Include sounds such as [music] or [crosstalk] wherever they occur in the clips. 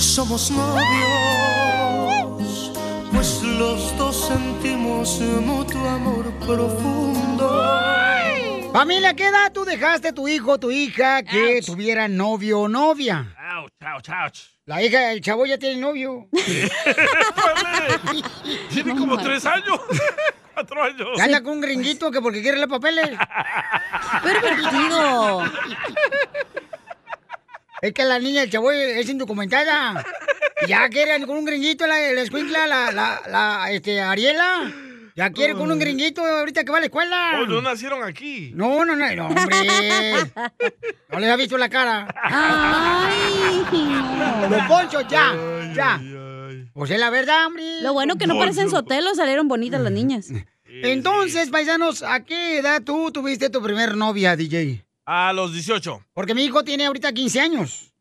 somos novios, pues los dos sentimos mutuo amor profundo. Familia, ¿qué edad tú dejaste tu hijo o tu hija que tuviera novio o novia? Ouch, ouch, ouch. La hija del chavo ya tiene novio. [laughs] [laughs] Tiene como tres años. [laughs] Cuatro años. Anda con un gringuito que porque quiere los papeles. Pervertido. Es que la niña del chavo es indocumentada. Ya quiere con un gringuito la, la escuincla, la, la, la, este, Ariela. Ya quiere con un gringuito ahorita que va a la escuela. Oh, no nacieron aquí. No, no, no, no, hombre. No les ha visto la cara. Ay, Los ponchos, ya, ya. Pues es la verdad, hombre. Lo bueno que no parecen sotelo, salieron bonitas las niñas. Entonces, paisanos, ¿a qué edad tú tuviste tu primer novia, DJ? A los 18. Porque mi hijo tiene ahorita 15 años.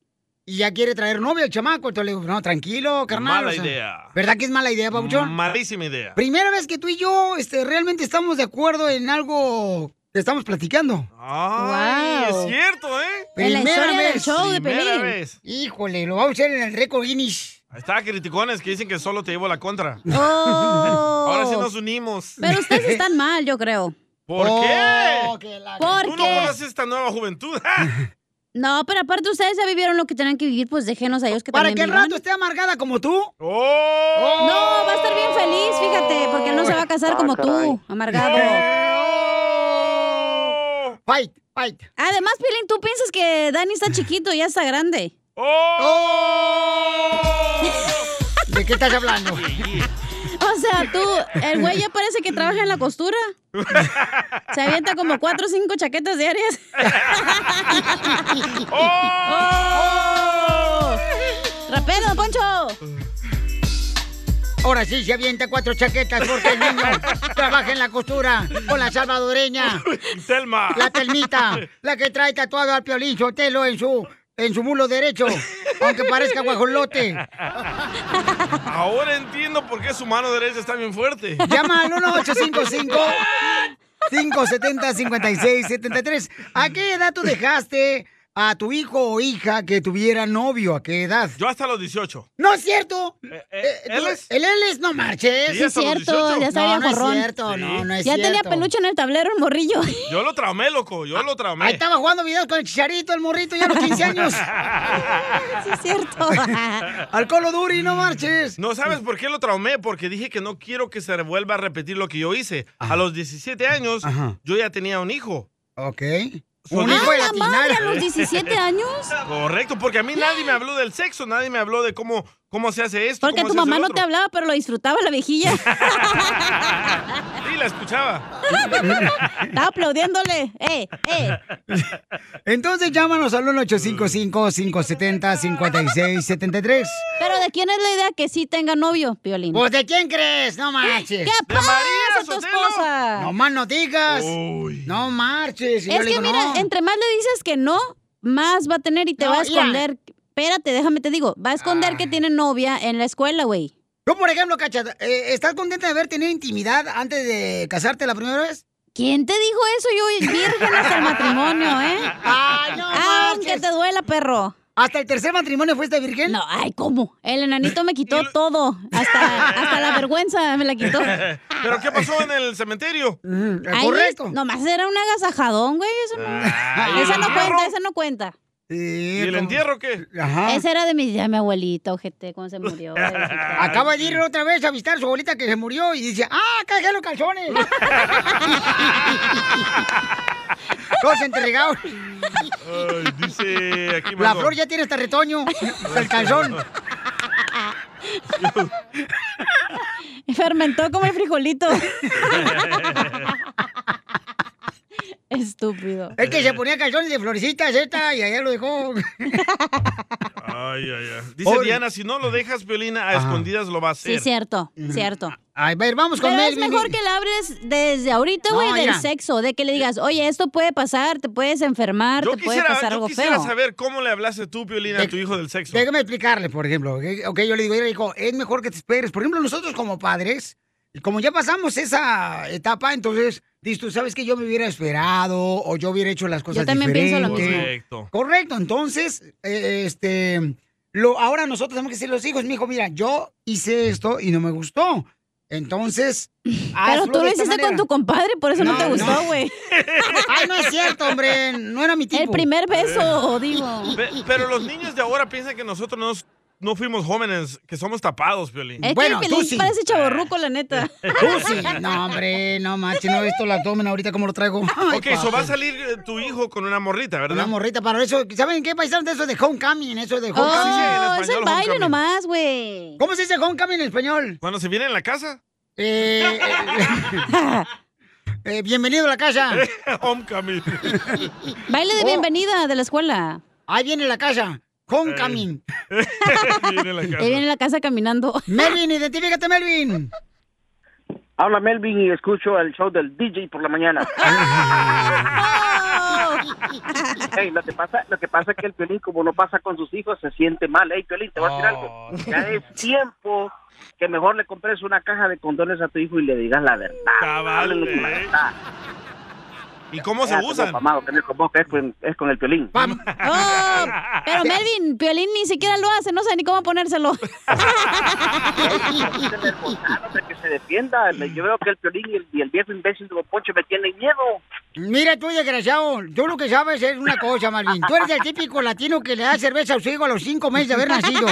Y ya quiere traer novia el chamaco. Entonces le digo, no, tranquilo, carnal. Mala o sea, idea. ¿Verdad que es mala idea, Pabuchón? Malísima idea. Primera vez que tú y yo este, realmente estamos de acuerdo en algo que estamos platicando. Ay, es cierto, ¿eh? En la Primera del vez. show de Primera Pelín. vez. Híjole, lo vamos a hacer en el récord Guinness. Ahí está, criticones que dicen que solo te llevo la contra. Oh. [laughs] Ahora sí nos unimos. Pero ustedes [laughs] están mal, yo creo. ¿Por Oh, qué? que la- Tú no Porque... conoces esta nueva juventud. [laughs] No, pero aparte ustedes ya vivieron lo que tenían que vivir, pues déjenos a ellos que Para también que vivan. rato esté amargada como tú. ¡Oh! No, va a estar bien feliz, fíjate, porque él no se va a casar como tú, amargado. ¡Oh! Fight, fight. Además, Pilín, tú piensas que Dani está chiquito, ya está grande. ¡Oh! ¿De qué estás hablando? [laughs] O sea, tú, el güey ya parece que trabaja en la costura. Se avienta como cuatro o cinco chaquetas diarias. [laughs] ¡Oh! ¡Rapero, don Poncho! Ahora sí se avienta cuatro chaquetas porque el niño trabaja en la costura con la salvadoreña. Telma. La telmita, la que trae tatuado al piolín Sotelo en su, en su mulo derecho, [laughs] aunque parezca guajolote. Ahora entiendo por qué su mano derecha está bien fuerte. Llama al 1855 570 5673 ¿A qué edad tú dejaste a tu hijo o hija que tuviera novio? ¿A qué edad? Yo hasta los 18. No es cierto. Eh, Eh, ¿Él tú- es? El él es, no marches. Sí, hasta los cierto, 18. ya está no, no es cierto, Sí. no, no es Ya cierto. tenía peluche en el tablero el morrillo. [laughs] Yo lo traumé, loco. Yo lo traumé. Ahí estaba jugando videos con el chicharito, el morrito, ya a los 15 años. [laughs] [laughs] Sí, es cierto. Al Colo Duri, no marches. No sabes por qué lo traumé, porque dije que no quiero que se vuelva a repetir lo que yo hice. A los 17 años, Ajá. yo ya tenía un hijo. Ok. Solito. Un hijo de ¡Ah, la madre a los 17 años! Correcto, porque a mí nadie me habló del sexo, nadie me habló de cómo, cómo se hace esto. Porque cómo tu se hace mamá lo no otro. te hablaba, pero lo disfrutaba la viejilla. [laughs] Sí, la escuchaba. [laughs] Estaba aplaudiéndole. ¡Eh, eh! Entonces llámanos al 1-855-570-5673. Pero ¿de quién es la idea que sí tenga novio, Piolín? Pues ¿de quién crees? No marches. ¿Qué pasa, María tu esposa? No más no digas. Uy. No marches. Y yo es le que digo, mira, no. entre más le dices que no, más va a tener y te No, va a esconder. Espérate, déjame te digo. Va a esconder que tiene novia en la escuela, güey. Tú, por ejemplo, Cacha, eh, ¿estás contenta de haber tenido intimidad antes de casarte la primera vez? ¿Quién te dijo eso? Yo virgen hasta el matrimonio, ¿eh? [laughs] Ay, no Aunque te duela, perro. ¿Hasta el tercer matrimonio fuiste virgen? No, ay, ¿cómo? El enanito me quitó [laughs] todo. Hasta, hasta la vergüenza me la quitó. ¿Pero qué pasó en el cementerio? [laughs] Mm, Ahí correcto. es- nomás era un agasajadón, güey. Eso no, Ay, esa ¿el no cuenta, esa no cuenta. Sí, ¿Y el como- entierro qué? Ajá. Esa era de mi, de mi abuelita, ojete, cuando se murió. [laughs] Acaba de ir otra vez a visitar a su abuelita que se murió y dice, ¡ah, cajé los calzones! [laughs] Todos entregados. Ay, dice aquí La flor ya tiene hasta retoño, el calzón. [laughs] Fermentó como el frijolito. Estúpido. Es que se ponía calzones de florecitas esta y allá lo dejó. Ay, ay, ay. Dice Oye. Diana, si no lo dejas, Violina, a Ajá. escondidas lo va a hacer. Sí, cierto, cierto. A ver, vamos con Pero es Melvin. mejor que le hables desde ahorita, No, güey, del mira. sexo, de que le digas, oye, esto puede pasar, te puedes enfermar, Yo te puede quisiera, pasar yo algo quisiera feo. saber cómo le hablaste tú, Violina, a tu hijo del sexo. Déjame explicarle, por ejemplo. Ok, Ok, yo le digo, mira, hijo, es mejor que te esperes. Por ejemplo, nosotros como padres, como ya pasamos esa etapa, entonces, dices tú, ¿sabes que yo me hubiera esperado o yo hubiera hecho las cosas también pienso lo mismo. Correcto. Correcto, entonces, eh, este, lo, ahora nosotros tenemos que decirle a los hijos, mi hijo, mira, yo hice esto y no me gustó. Entonces, Pero tú lo hiciste con manera. tu compadre, por eso no, No, te no. gustó, güey. Ay, [laughs] no es cierto, hombre, no era mi tipo. El primer beso, digo. Pe- Pero los niños de ahora piensan que nosotros nos- no fuimos jóvenes, que somos tapados, Piolín. Es Bueno, que el tú Piolín sí. parece chaborruco, la neta. Tú sí. No, hombre, no manches, no he visto el abdomen ahorita como lo traigo. Ay, ok, eso va a salir eh, tu hijo con una morrita, ¿verdad? Una morrita para eso. ¿Saben qué paisanos de eso de homecoming? Eso de homecoming. sí, en Oh, es español, el baile homecoming. nomás, güey. ¿Cómo se dice homecoming en español? Cuando se viene en la casa, Eh, eh, eh, [laughs] bienvenido a la casa. [laughs] homecoming. Baile de Oh. bienvenida de la escuela. Ahí viene la casa. Homecoming. [laughs] viene la casa. Ahí viene la casa caminando. Melvin, identifícate, Melvin. Habla Melvin y escucho el show del DJ por la mañana. [laughs] Ey, lo que pasa, lo que pasa es que el Piolín, como no pasa con sus hijos, se siente mal. Ey, Piolín, te voy a decir algo. Ya es tiempo que mejor le compres una caja de condones a tu hijo y le digas la verdad. Cabal, la eh. verdad. ¿Y cómo se usan? Pamado, que no es con vos, que es con, es con el Piolín. Pam. Oh, pero Melvin, Piolín ni siquiera lo hace, no sé ni cómo ponérselo. Que se defienda. Yo veo que el Piolín y el, y el viejo imbécil de Poncho me tienen miedo. Mira tú, desgraciado, tú lo que sabes es una cosa, Malvin. Tú eres el típico latino que le da cerveza a su hijo a los cinco meses de haber nacido.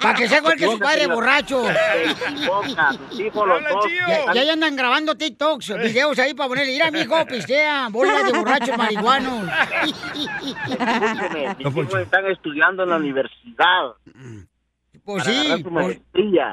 Para que sea igual que su padre borracho. Los ya ahí andan grabando TikToks, videos ahí para ponerle, mira, mijo, pistea, bola de borrachos marihuanos. [laughs] Hijos están estudiando en la universidad. Pues sí, su pues,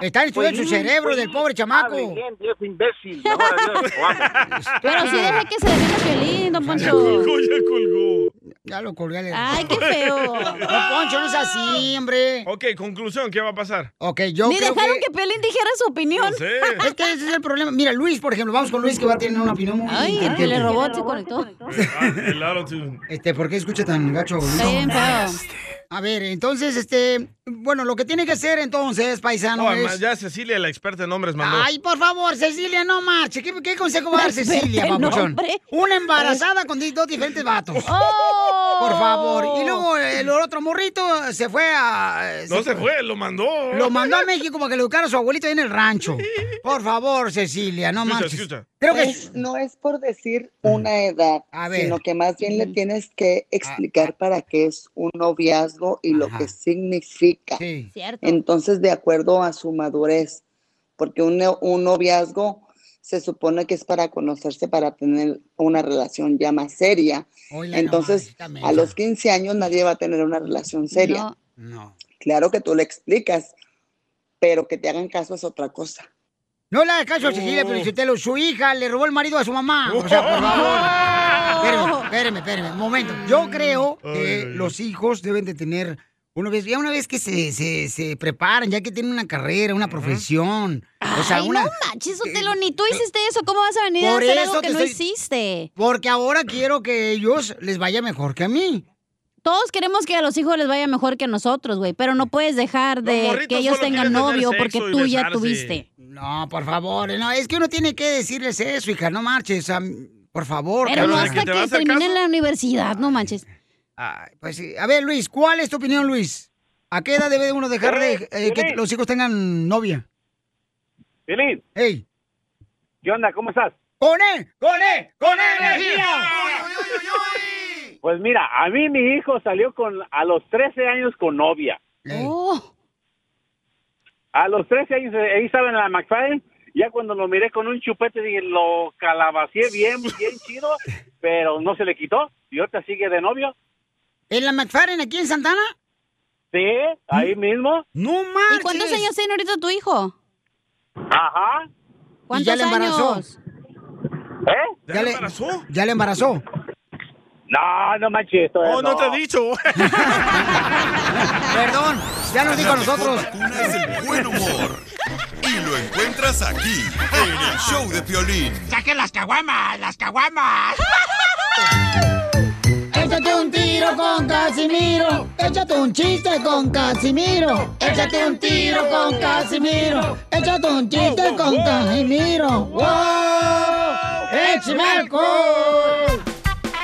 están estudiando su Pues, cerebro pues, del pobre chamaco. bien, viejo imbécil. Adiós, vamos. Pero sí deje que se defienda Piolín, don Poncho. Colgó, ya colgó. Ya lo colgué. le- Ay, qué feo. [laughs] No, Poncho, no es así, hombre. Ok, conclusión, ¿qué va a pasar? Ok, yo Ni creo dejaron que... que Piolín dijera su opinión. No sé. [laughs] Es que ese es el problema. Mira, Luis, por ejemplo, vamos con Luis que va a tener una opinión muy Ay, el inteligente. telerobot se conectó. El. Este, ¿por qué escucha tan gacho? Está bien feo. A ver, entonces, este, bueno, lo que tiene que hacer entonces, paisano, además, es... ya Cecilia, la experta en nombres, mandó. Ay, por favor, Cecilia, no marche. ¿Qué, qué consejo va a dar Cecilia, papuchón? Una embarazada con dos diferentes vatos. ¡Oh! Por favor. Y luego el otro morrito se fue a... no se fue, lo mandó. Lo mandó a México para que le educara a su abuelito ahí en el rancho. Por favor, Cecilia, no Escucha, marches. escucha. Creo que... Es- no es por decir una edad, A ver. sino que más bien le tienes que explicar para qué es un noviazgo y lo que significa. Sí. Cierto. Entonces, de acuerdo a su madurez, porque un, un noviazgo se supone que es para conocerse, para tener una relación ya más seria. Entonces, a los mensa. 15 años nadie va a tener una relación seria. No. No. Claro que tú le explicas, pero que te hagan caso es otra cosa. No le hagas caso a Cecilia, Oh. pero su hija le robó el marido a su mamá. O sea, por favor. Espérame, espérame, espérame. Un momento. Yo creo que Ay, ay, ay. los hijos deben de tener, una vez, ya una vez que se, se, se preparan, ya que tienen una carrera, una profesión. O sea, Ay, una... no manches, Sotelo, ni tú hiciste eso. ¿Cómo vas a venir a hacer eso algo que no estoy- hiciste? Porque ahora quiero que ellos les vaya mejor que a mí. Todos queremos que a los hijos les vaya mejor que a nosotros, güey, pero no puedes dejar de que ellos tengan novio porque tú ya tuviste. No, por favor. No, es que uno tiene que decirles eso, hija. No marches. o sea, por favor. Pero no que hasta que terminen caso. la universidad, no manches. Ay, pues sí. A ver, Luis, ¿cuál es tu opinión, Luis? ¿A qué edad debe uno dejar de eh, que los hijos tengan novia? Piolín, ¡Ey! ¿qué onda? ¿Cómo estás? ¡Con él! ¡Con él! ¡Con energía! Pues mira, a mí mi hijo salió con a los 13 años con novia. Oh, A los 13 años eh, ahí estaba en la McFarlane. Ya cuando lo miré con un chupete dije, lo calabacié bien, [laughs] bien chido, pero no se le quitó. Y ahorita sigue de novio. ¿En la McFarren aquí en Santana? Sí, ahí mismo. ¡No manches! ¿Y cuántos años tiene ahorita tu hijo? Ajá. ¿Cuántos ya le embarazó? años? ¿Eh? ¿Ya, le- embarazó? ¿Ya le embarazó? No, no manches. Oh, no te he dicho. [laughs] Perdón, ya nos dijo a nosotros. La mejor vacuna es el buen humor. Y lo encuentras aquí, en el show de Piolín. ¡Saquen las caguamas! ¡Las caguamas! Échate un tiro con Casimiro. Échate un chiste con Casimiro. Échate un tiro con Casimiro. Échate un chiste con Casimiro. ¡Wow! ¡Échame alcohol!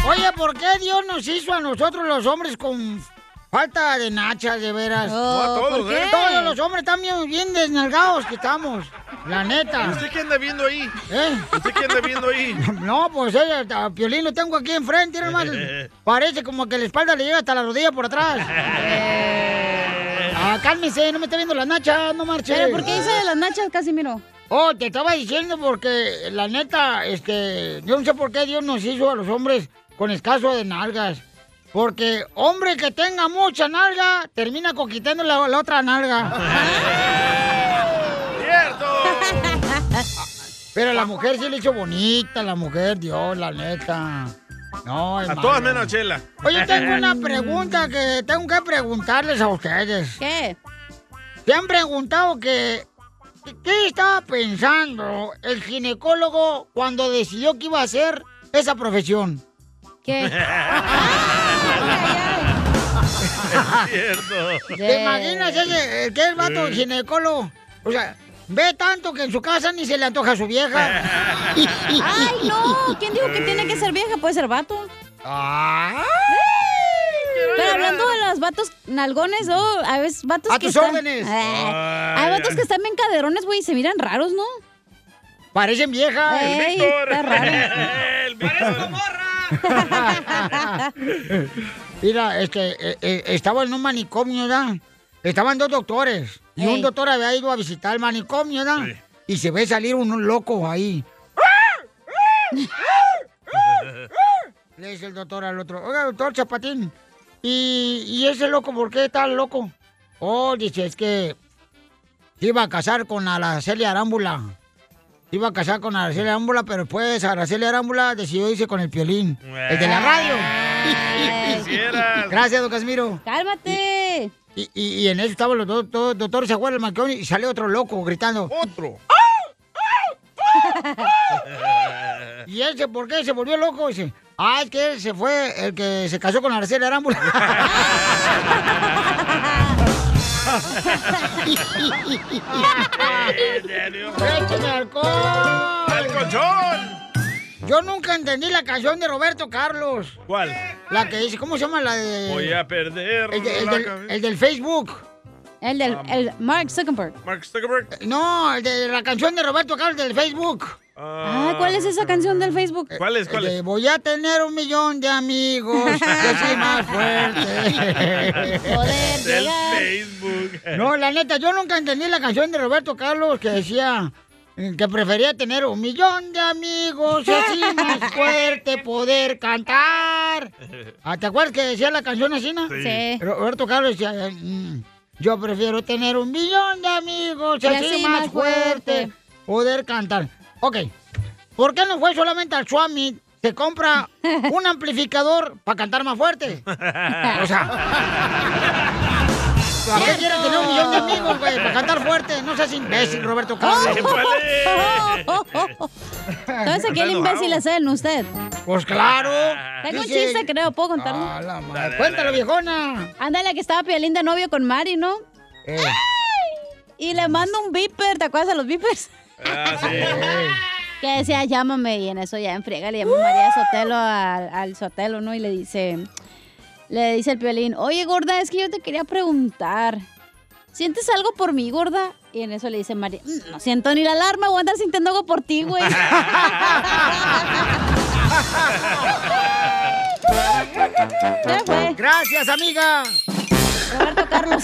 Oye, ¿por qué Dios nos hizo a nosotros los hombres con Falta de nachas, de veras. No, a todos, ¿por qué? ¿eh? Todos los hombres están bien, bien desnalgados que estamos. La neta. ¿Usted qué anda viendo ahí? ¿Eh? ¿Usted qué anda viendo ahí? [laughs] No, pues ella, a Piolín lo tengo aquí enfrente, hermano. [laughs] Parece como que la espalda le llega hasta la rodilla por atrás. [laughs] Ah, cálmese, no me está viendo las nachas, no marche. ¿Pero por qué dice de las nachas, Casimiro? Oh, te estaba diciendo porque la neta, este, yo no sé por qué Dios nos hizo a los hombres con escaso de nalgas. Porque hombre que tenga mucha nalga, termina conquistando la, la otra nalga. [laughs] ¡Cierto! [laughs] Pero la mujer sí le hizo bonita, la mujer, Dios, la neta. No, A hermano. todas menos Chela. Oye, tengo una [laughs] pregunta que tengo que preguntarles a ustedes. ¿Qué? ¿Se han preguntado que qué estaba pensando el ginecólogo cuando decidió que iba a hacer esa profesión? ¿Qué? [laughs] Cierto. ¿Te imaginas ese, el que es vato Sí. ginecólogo? O sea, ve tanto que en su casa ni se le antoja a su vieja. [laughs] ¡Ay, no! ¿Quién dijo que tiene que ser vieja? Puede ser vato. Ah. Pero hablando de los vatos nalgones, ¿no? Hay veces vatos A que tus están... órdenes. Ah, hay vatos que están bien caderones, güey, y se miran raros, ¿no? Parecen viejas. Ey, está raro. [laughs] El Víctor. [laughs] Mira, este, eh, eh, estaba en un manicomio, ¿verdad? Estaban dos doctores. Y un doctor había ido a visitar el manicomio, ¿verdad? Sí. Y se ve salir un loco ahí. [laughs] Le dice el doctor al otro, oiga, doctor Chapatín, ¿y, y ese loco por qué está loco? Oh, dice, es que se iba a casar con Araceli Arámbula. Iba a casar con Araceli Arámbula, pero después Araceli Arámbula decidió irse con el piolín, el de la radio. [laughs] Gracias, don Casimiro. ¡Cálmate! Y, y- y en eso estaban los dos, dos doctores, se manicomio y sale otro loco gritando. Otro. [laughs] ¿Y ese por qué se volvió loco? Dice, ah, es que él se fue el que se casó con Araceli Arámbula. [laughs] ¡Échame alcohol! ¡Al colchón! Yo nunca entendí la canción de Roberto Carlos. ¿Cuál? La que dice, ¿cómo se llama la de...? Voy a perder el, de- el la del, cabeza. el del Facebook. El del el Mark Zuckerberg. Mark Zuckerberg. No, el de la canción de Roberto Carlos del Facebook. Ah, ¿cuál es esa canción del Facebook? ¿Cuál es? ¿Cuál de, es? Voy a tener un millón de amigos, yo soy [laughs] más fuerte. Poder Del llegar. Facebook. No, la neta, yo nunca entendí la canción de Roberto Carlos que decía eh, que prefería tener un millón de amigos y así más [laughs] fuerte poder cantar. [laughs] Ah, ¿Te acuerdas que decía la canción así, no? Sí. Roberto Carlos decía, eh, mm, yo prefiero tener un millón de amigos y así, más, fuerte. poder cantar. Ok, ¿por qué no fue solamente al Swami? Se compra [laughs] un amplificador para cantar más fuerte. [laughs] O sea, ¿a qué quiere tener un millón de amigos, güey? Para cantar fuerte. No seas imbécil, Roberto Carlos. Entonces aquí el imbécil es él, usted. Pues claro. Tengo un chiste, creo, ¿puedo contarlo? Ah, la madre. Dale, Cuéntalo, viejona. Ándale, que estaba Piolín de novio con Mari, ¿no? Eh, Y le mando un beeper, ¿te acuerdas de los beepers? Ah, sí. [laughs] Que decía, llámame, y en eso ya en friega le llama María Sotelo al, al Sotelo, ¿no? Y le dice, le dice el Piolín, oye, gorda, es que yo te quería preguntar, ¿sientes algo por mí, gorda? Y en eso le dice María, "Mm, no siento ni la alarma, voy a andar sintiendo algo por ti, güey. [laughs] ya fue, Gracias, amiga. Roberto Carlos.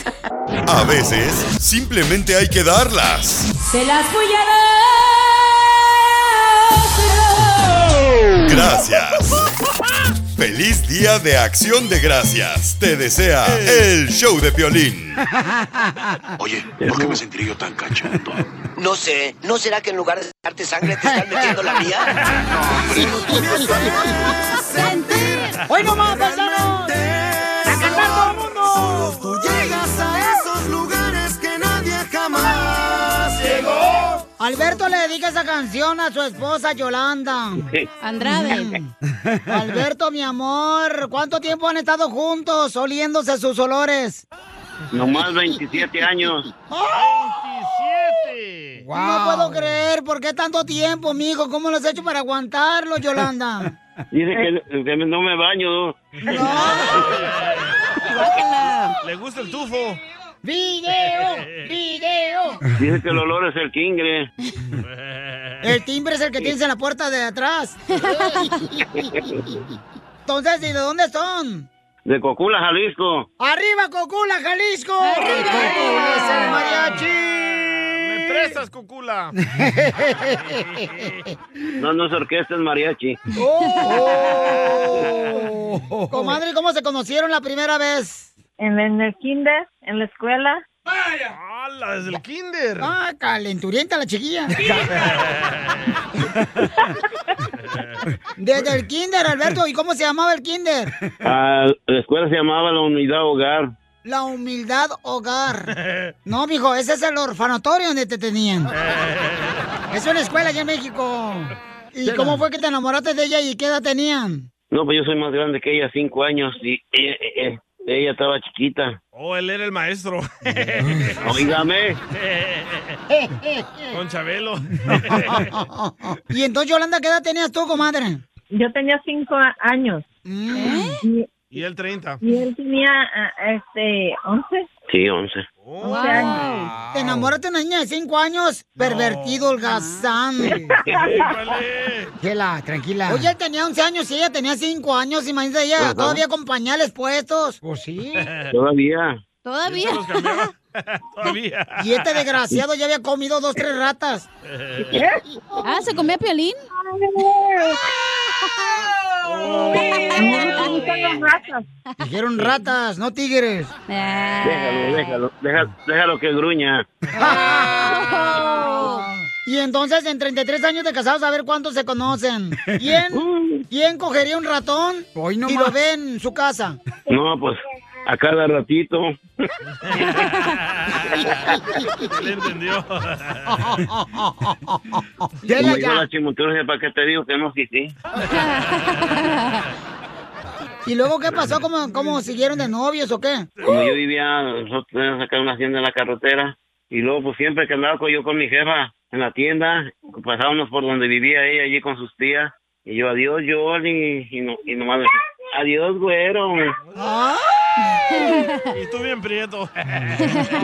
A veces, simplemente hay que darlas. Se las voy a dar. Gracias. [laughs] Feliz Día de Acción de Gracias. Te desea el show de Piolín. [laughs] Oye, ¿por qué me sentiré yo tan cachondo? No sé, ¿no será que en lugar de darte sangre te están metiendo la mía? [laughs] ¡Hoy nomás, Alberto le dedica esa canción a su esposa Yolanda. Andrade. [laughs] Alberto, mi amor, ¿cuánto tiempo han estado juntos oliéndose sus olores? Nomás 27 años. 27. No puedo creer, ¿por qué tanto tiempo, mijo? ¿Cómo lo has hecho para aguantarlo, Yolanda? [laughs] Dice que, que no me baño. [laughs] Le gusta el tufo. ¡Video! ¡Video! Dice que el olor es el kingre. [laughs] El timbre es el que tienes en la puerta de atrás. [laughs] Entonces, ¿y de dónde son? De Cocula, Jalisco. ¡Arriba, Cocula, Jalisco! ¡Cocula es el mariachi! ¿Me prestas, Cocula? [laughs] No, no es orquesta, es mariachi. ¡Oh! Comadre, ¿cómo se conocieron la primera vez? En, en el kinder, en la escuela. ¡Hala, desde el kinder! Ah, calenturienta la chiquilla. [laughs] Desde el kinder, Alberto. ¿Y cómo se llamaba el kinder? Ah, la escuela se llamaba la Unidad Hogar. La humildad hogar. No, mijo, ese es el orfanatorio donde te tenían. Es una escuela allá en México. ¿Y cómo fue que te enamoraste de ella y qué edad tenían? No, pues yo soy más grande que ella, cinco años, y ella, ella- ella estaba chiquita. Oh, él era el maestro. [laughs] Oígame. Con [laughs] Chabelo. [laughs] y entonces, Yolanda, ¿qué edad tenías tú, comadre? Yo tenía cinco años. Y, Y él 30. y él tenía, ah, este, once. Sí, años. Te de una niña de cinco años, pervertido, holgazán. [laughs] Chela, tranquila. Oye, él tenía 11 años y ella tenía 5 años. Imagínate ella Ajá. todavía con pañales puestos. Pues sí. [laughs] Todavía. Todavía. [laughs] Todavía. Y este desgraciado ya había comido dos, tres ratas. Ah, ¿se comía piolín? Dijeron ratas, no tigres. Déjalo, déjalo, déjalo, déjalo que gruña. [laughs] Y entonces, en 33 años de casados, a ver cuántos se conocen. ¿Quién, [laughs] ¿quién cogería un ratón y lo ve en su casa? No, pues a cada ratito. [laughs] Le entendió. Como la ¿para qué te digo que no sí, sí? [laughs] ¿Y luego qué pasó? ¿Cómo, cómo siguieron de novios o qué? Como yo vivía, nosotros teníamos acá una hacienda en la carretera, y luego pues siempre que andaba yo con mi jefa en la tienda, pasábamos por donde vivía ella allí con sus tías, y yo, adiós, Johnny, y, no, y nomás adiós, güero. y tú bien prieto. [laughs]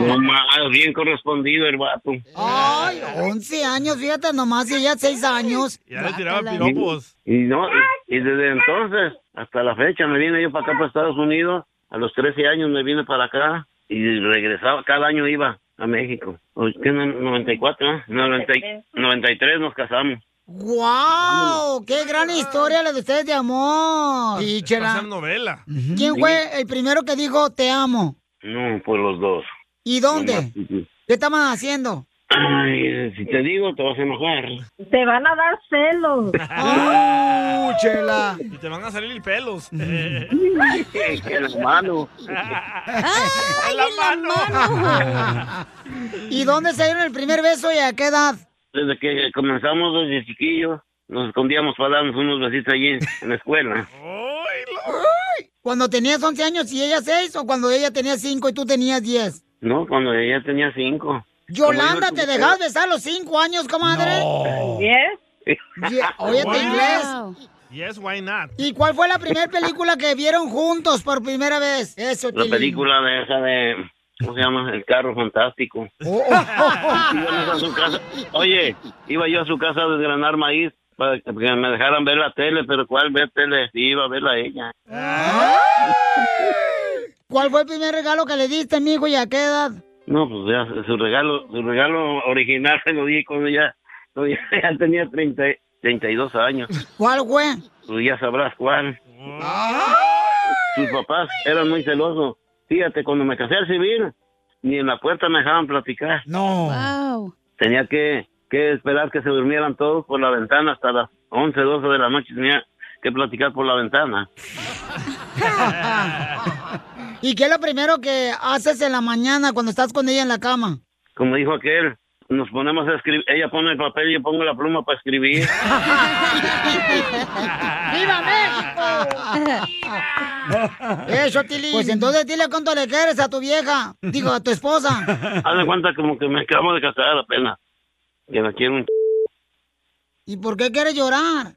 No más, bien correspondido el vato. Ay, 11 años, fíjate nomás, y ella 6 años. Ya le tiraba piropos. Y no, y, y desde entonces hasta la fecha me vine yo para acá, para Estados Unidos. A los 13 años me vine para acá y regresaba, cada año iba a México. ¿Qué, no- 94, ¿no? 90 y- 93 nos casamos. ¡Guau! ¡Qué gran historia la de ustedes de amor! A chela. novela. ¿Quién fue el primero que dijo te amo? No, pues los dos. ¿Y dónde? Nomás- ¿Qué estaban haciendo? Ay, si te digo, te vas a enojar. Te van a dar celos. ¡Uh, [laughs] chela! Y te van a salir pelos. [laughs] en la mano. [laughs] ¡En la mano! ¿Y dónde se dieron el primer beso y a qué edad? Desde que comenzamos desde chiquillos, nos escondíamos para darnos unos besitos allí en la escuela. [laughs] ¿Cuando tenías 11 años y ella 6 o cuando ella tenía 5 y tú tenías 10? No, cuando ella tenía cinco. Yolanda, Como ¿te dejas besar a los 5 años, comadre? ¿Yes? Yeah, Wow. inglés. Yes, why not? ¿Y cuál fue la primera película que vieron juntos por primera vez? Eso, La película de esa de, ¿cómo se llama? El carro fantástico. [laughs] Oh, Íbamos a su casa. Oye, iba yo a su casa a desgranar maíz para que me dejaran ver la tele, pero ¿cuál ver tele? Sí, iba a verla ella. ¿Cuál fue el primer regalo que le diste, mijo, y a qué edad? No, pues ya su regalo, su regalo original [laughs] se lo di cuando ya, cuando ya, [laughs] ya tenía 30, 32 años. ¿Cuál fue? Tú ya sabrás cuál. Sus papás eran muy celosos. Fíjate, cuando me casé al civil, ni en la puerta me dejaban platicar. No. Wow. Tenía que, que esperar que se durmieran todos por la ventana hasta las 11, 12 de la noche. Tenía que platicar por la ventana. [laughs] ¿Y qué es lo primero que haces en la mañana cuando estás con ella en la cama? Como dijo aquel, nos ponemos a escribir. Ella pone el papel y yo pongo la pluma para escribir. [laughs] ¡Viva México! [laughs] Eso, Tilín. Pues entonces dile cuánto le quieres a tu vieja. Digo, a tu esposa. [laughs] Haz de cuenta como que me acabo de casar apenas. Que la quiero un ch... ¿Y por qué quieres llorar?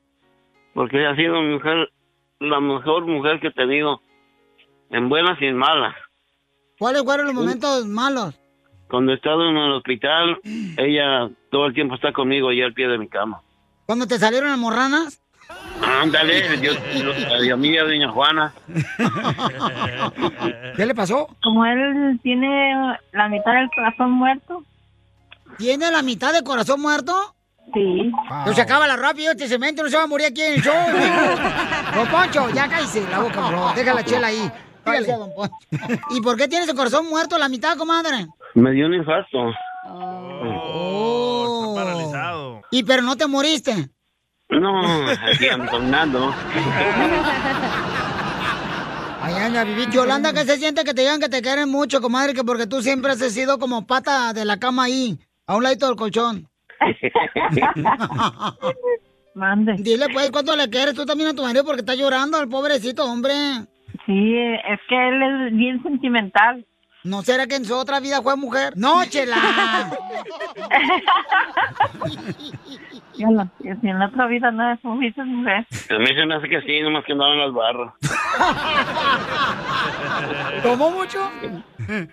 Porque ella ha sido mi mujer, la mejor mujer que he tenido. En buenas y en malas. ¿Cuáles fueron los momentos malos? Cuando he estado en el hospital, ella todo el tiempo está conmigo ahí al pie de mi cama. ¿Cuando te salieron las morranas? Ándale, Dios, Dios mío, doña Juana. [laughs] ¿Qué le pasó? Como él tiene la mitad del corazón muerto. ¿Tiene la mitad del corazón muerto? Sí. No se acaba la rápido, este cemento no se va a morir aquí en el show. [laughs] don Poncho, ya cállese la boca, bro. Deja la chela ahí. Dígale. don Poncho. ¿Y por qué tienes el corazón muerto la mitad, comadre? Me dio un infarto. Oh. paralizado. ¿Y pero no te moriste? No, aquí andando. Ay, anda, vivir. Yolanda, ¿qué se siente que te digan que te quieren mucho, comadre? Que porque tú siempre has sido como pata de la cama ahí, a un ladito del colchón. Mande. Dile, pues, ¿cuánto le quieres tú también a tu marido? Porque está llorando el pobrecito, hombre. Sí, es que él es bien sentimental. ¿No será que en su otra vida fue mujer? ¡No, chela! Y en la, y en la otra vida no es fuiste mujer. A mí se me hace que sí, nomás que andaba en las barras. [laughs] ¿Tomó mucho?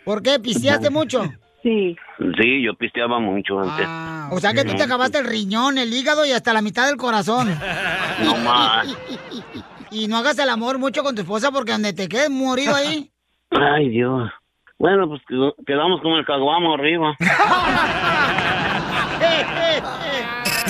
¿Por qué? ¿Pisteaste mucho? Sí. Sí, yo pisteaba mucho antes. O sea que tú te acabaste el riñón, el hígado y hasta la mitad del corazón. No más. [laughs] Y no hagas el amor mucho con tu esposa porque donde te quedes morido ahí. [laughs] Ay, Dios. Bueno, pues quedamos como el caguamo arriba. [laughs]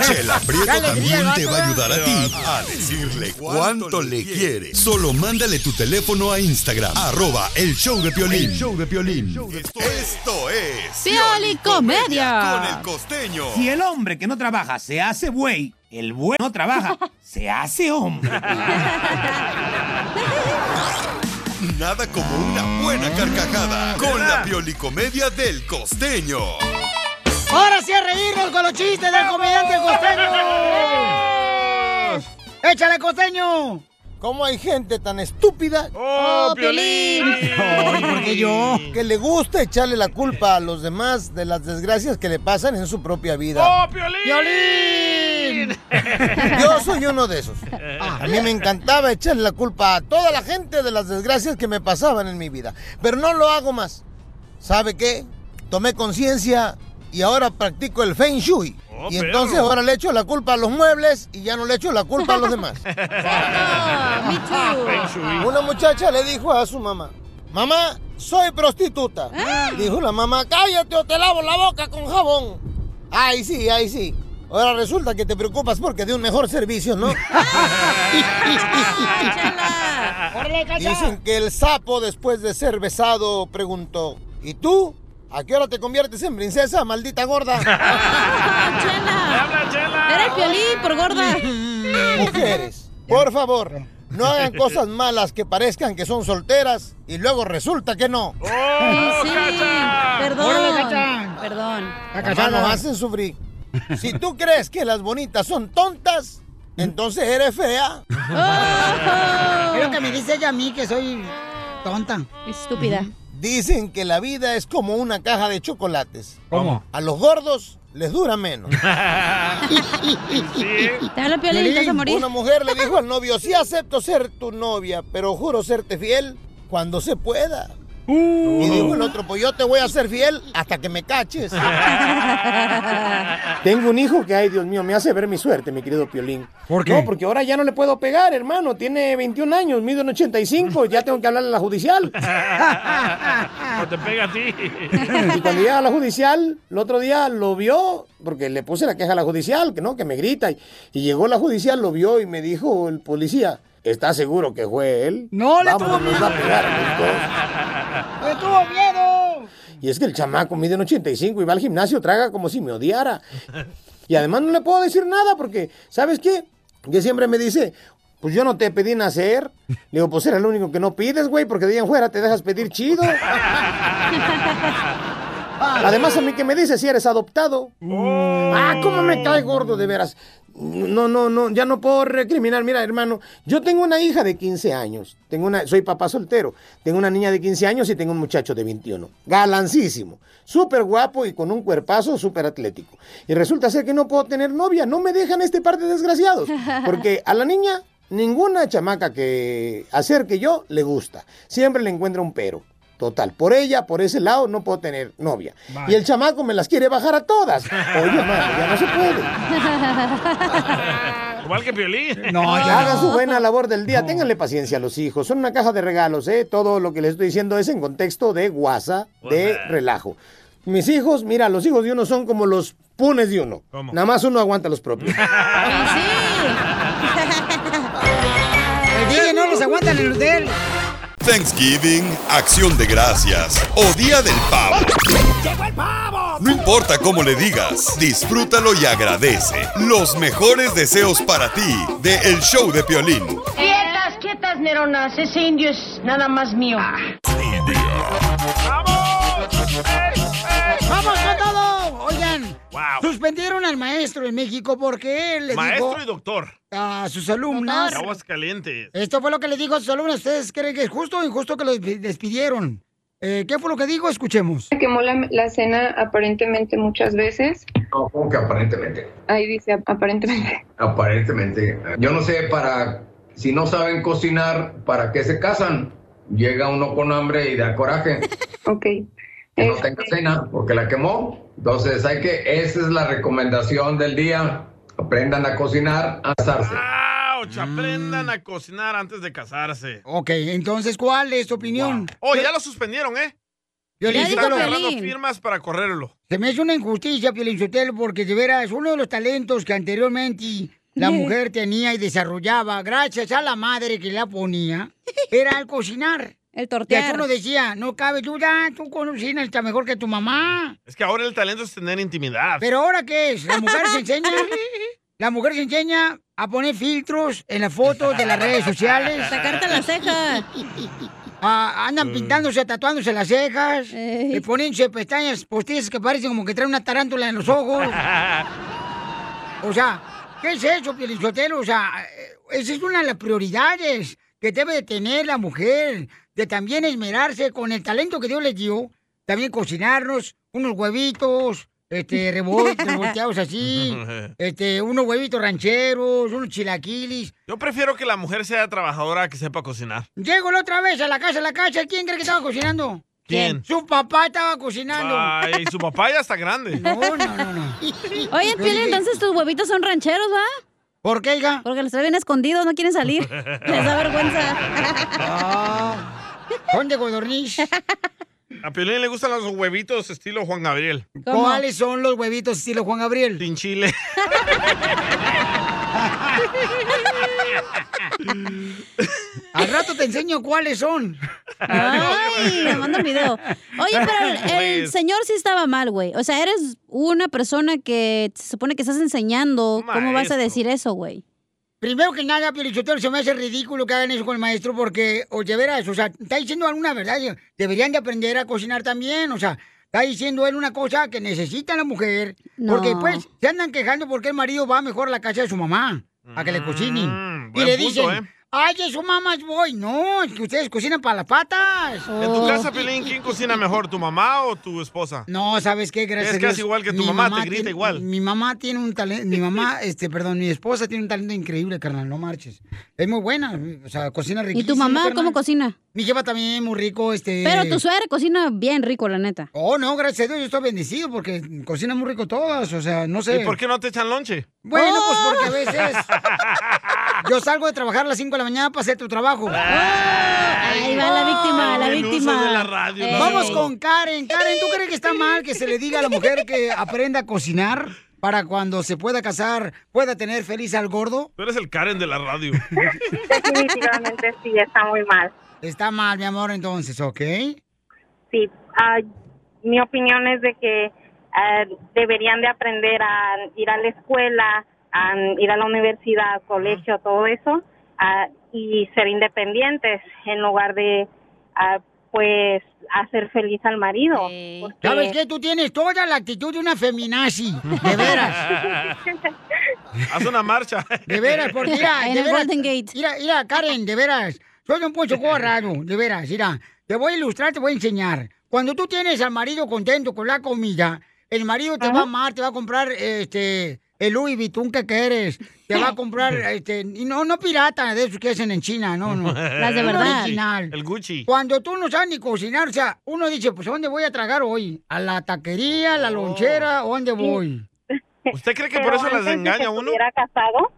Chela Prieto también te va a ayudar a ti a decirle cuánto le quiere. Solo mándale tu teléfono a Instagram, arroba el show de Piolín. Show de Piolín. Esto es Pioli Comedia. con el costeño. Si el hombre que no trabaja se hace buey, el buey no trabaja, [laughs] se hace hombre. Nada como una buena carcajada con la piolicomedia del costeño. Ahora sí a reírnos con los chistes del comediante costeño. ¡Échale, costeño! ¿Cómo hay gente tan estúpida? ¡Oh, Piolín! Ay, ¿por qué yo? Que le gusta echarle la culpa a los demás de las desgracias que le pasan en su propia vida. ¡Oh, Piolín! ¡Piolín! Yo soy uno de esos. A mí me encantaba echarle la culpa a toda la gente de las desgracias que me pasaban en mi vida. Pero no lo hago más. ¿Sabe qué? Tomé conciencia y ahora practico el Feng Shui. y entonces perro. ahora le echo la culpa a los muebles y ya no le echo la culpa a los demás. [laughs] Una muchacha le dijo a su mamá, mamá, soy prostituta. Dijo la mamá, cállate o te lavo la boca con jabón. Ay, sí, ay, sí. Ahora resulta que te preocupas porque de un mejor servicio, ¿no? [laughs] Dicen que el sapo después de ser besado preguntó, ¿y tú? ¿A qué hora te conviertes en princesa, maldita gorda? [laughs] Era el piolín por gorda. Mujeres, por favor, no hagan cosas malas que parezcan que son solteras y luego resulta que no. Sí, sí. Perdón. Órale, Cacha. Perdón. Nos hacen sufrir. Si tú crees que las bonitas son tontas, entonces eres fea. [laughs] Es lo que me dice ella a mí, que soy tonta. Estúpida. Dicen que la vida es como una caja de chocolates. ¿Cómo? A los gordos les dura menos. [laughs] Te habla Piolín, te vas a morir. Una mujer le dijo al novio, sí acepto ser tu novia, pero juro serte fiel cuando se pueda. Y dijo el otro, pues yo te voy a ser fiel hasta que me caches. [laughs] Tengo un hijo que, ay Dios mío, me hace ver mi suerte, mi querido Piolín. ¿Por qué? No, porque ahora ya no le puedo pegar, hermano. Tiene 21 años, mide un 85, [laughs] ya tengo que hablarle a la judicial. O te pega a ti. Y cuando llega a la judicial, el otro día lo vio, porque le puse la queja a la judicial, que no, que me grita. Y, y llegó la judicial, lo vio y me dijo el policía, ¿está seguro que fue él? No, le tuvo nos va a pegar a los dos". ¡Me tuvo miedo! Y es que el chamaco mide un 85 y va al gimnasio, traga como si me odiara. Y además no le puedo decir nada porque, ¿sabes qué? Que siempre me dice, pues yo no te pedí nacer. Le digo, pues eres el único que no pides, güey, porque de ahí en fuera te dejas pedir chido. [laughs] Además, a mí que me dice si eres adoptado. Ah, cómo me cae gordo, de veras. No, no, no, ya no puedo recriminar. Mira, hermano, yo tengo una hija de 15 años. Tengo una, soy papá soltero. Tengo una niña de 15 años y tengo un muchacho de 21. Galancísimo. Súper guapo y con un cuerpazo súper atlético. Y resulta ser que no puedo tener novia. No me dejan este par de desgraciados. [laughs] Porque a la niña, ninguna chamaca que acerque yo le gusta. Siempre le encuentra un pero. Total, por ella, por ese lado, no puedo tener novia. Y el chamaco me las quiere bajar a todas. Oye, mano, ya no se puede. [laughs] Igual que Piolín. No, hagan su buena labor del día. Ténganle paciencia a los hijos. Son una caja de regalos, ¿eh? Todo lo que les estoy diciendo es en contexto de guasa, de relajo. Mis hijos, mira, los hijos de uno son como los punes de uno. Nada más uno aguanta los propios. [laughs] [laughs] El DJ no los aguanta en el de él. Thanksgiving, Acción de Gracias o Día del Pavo. ¡Llegó el pavo! No importa cómo le digas, disfrútalo y agradece. Los mejores deseos para ti de El Show de Piolín. Quietas, quietas, Neronas. Ese indio es nada más mío. ¡Vamos con todo! Oigan, suspendieron al maestro en México porque él le Maestro dijo y doctor. a sus alumnas... Aguas calientes. Esto fue lo que le dijo a sus alumnas. ¿Ustedes creen que es justo o injusto que los despidieron? Eh, ¿Qué fue lo que dijo? Escuchemos. Quemó la, la cena aparentemente muchas veces. No, ¿cómo que aparentemente? Ahí dice aparentemente. [laughs] Aparentemente. Yo no sé para, si no saben cocinar, ¿para qué se casan? Llega uno con hambre y da coraje. [laughs] ok. Que no tenga cena porque la quemó. Entonces hay que, esa es la recomendación del día. Aprendan a cocinar, a asarse. ¡Auch! Aprendan a cocinar antes de casarse. Ok, entonces, ¿cuál es tu opinión? Oh, ya lo suspendieron, ¿eh? Piolín, Están agarrando firmas para correrlo. Se me hace una injusticia, Piolín Sotelo, porque de veras, uno de los talentos que anteriormente la [laughs] mujer tenía y desarrollaba, gracias a la madre que la ponía, era el cocinar. El Y tortear. aquí uno decía, no cabe duda, tú cocinas está mejor que tu mamá. Es que ahora el talento es tener intimidad. Pero ahora qué es? La mujer se enseña, [laughs] la mujer se enseña a poner filtros en las fotos de las redes sociales. Sacarte la ceja. [laughs] Ah, andan pintándose, tatuándose las cejas, y poniéndose pestañas postizas que parecen como que traen una tarántula en los ojos. [laughs] O sea, ¿qué es eso, Pielichotelo? O sea, eh, esa es una de las prioridades que debe de tener la mujer, de también esmerarse con el talento que Dios les dio, también cocinarnos unos huevitos, este, [laughs] revol- revolteados así, [laughs] este, unos huevitos rancheros, unos chilaquilis. Yo prefiero que la mujer sea trabajadora que sepa cocinar. Llego la otra vez a la casa, a la casa, ¿quién cree que estaba cocinando? ¿Quién? Su papá estaba cocinando. Ay, su papá ya está grande. No, no, no, no. [laughs] Oye, entonces tus huevitos son rancheros, ¿va? ¿Por qué, hija? Porque los traen bien escondidos, no quieren salir. Les da vergüenza. Ah, son de codorniz. A Piolín le gustan los huevitos estilo Juan Gabriel. ¿Cuáles son los huevitos estilo Juan Gabriel? Sin chile. Al rato te enseño cuáles son. Ay, me manda un video. Oye, pero el, el Pues. señor sí estaba mal, güey. O sea, eres una persona que se supone que estás enseñando. ¿Cómo vas a decir eso, güey? Primero que nada, Piolichotero, se me hace ridículo que hagan eso con el maestro porque, oye, verás, o sea, está diciendo alguna verdad. Deberían de aprender a cocinar también, o sea, está diciendo él una cosa que necesita la mujer. No. Porque, pues, se andan quejando porque el marido va mejor a la casa de su mamá a que le cocinen. y Mm, buen le punto, dicen, ¿eh? Ay, de su mamá voy. No, es que ustedes cocinan para las patas. En tu casa, Piolín, ¿quién cocina mejor, tu mamá o tu esposa? No, ¿sabes qué? Gracias Es a Dios, casi igual que tu mamá, te grita tiene- igual. Mi mamá tiene un talento, mi [laughs] mamá, este, perdón, mi esposa tiene un talento increíble, carnal, no marches. Es muy buena, o sea, cocina ¿Y riquísimo. tu mamá carnal. cómo cocina? Mi jefa también muy rico, este... Pero tu suegra cocina bien rico, la neta. Oh, no, gracias a Dios, yo estoy bendecido porque cocina muy rico todas, o sea, no sé. ¿Y por qué no te echan lonche? Bueno, pues porque a ¡Oh! veces yo salgo de trabajar a las 5 de la mañana para hacer tu trabajo. Ahí va la víctima, la El uso víctima. de la radio, no Vamos con Karen. Karen, ¿tú crees que está mal que se le diga a la mujer que aprenda a cocinar para cuando se pueda casar pueda tener feliz al gordo? Tú eres el Karen de la radio. Definitivamente sí, está muy mal. Está mal, mi amor, entonces, ¿ok? Sí, ah, mi opinión es de que ah, deberían de aprender a ir a la escuela, a ir a la universidad, colegio, todo eso, ah, y ser independientes en lugar de, ah, pues, hacer feliz al marido. porque- ¿Sabes qué? Tú tienes toda la actitud de una feminazi, de veras. [laughs] Haz una marcha. De veras, porque mira, En de el veras, Golden Gate. Mira, mira, Karen, de veras. Soy un pocho raro, de veras, mira. Te voy a ilustrar, te voy a enseñar. Cuando tú tienes al marido contento con la comida, el marido te va a amar, te va a comprar este el Louis Vuitton que quieres. Te va a comprar, [laughs] este, y no, no pirata de esos que hacen en China, no, no. [laughs] Las de verdad. original. El Gucci. Cuando tú no sabes ni cocinar, o sea, uno dice, pues, ¿a dónde voy a tragar hoy? ¿A la taquería, a la lonchera, o dónde voy? [laughs] ¿Usted cree que Pero por eso las antes de engaña que uno? estuviera casado,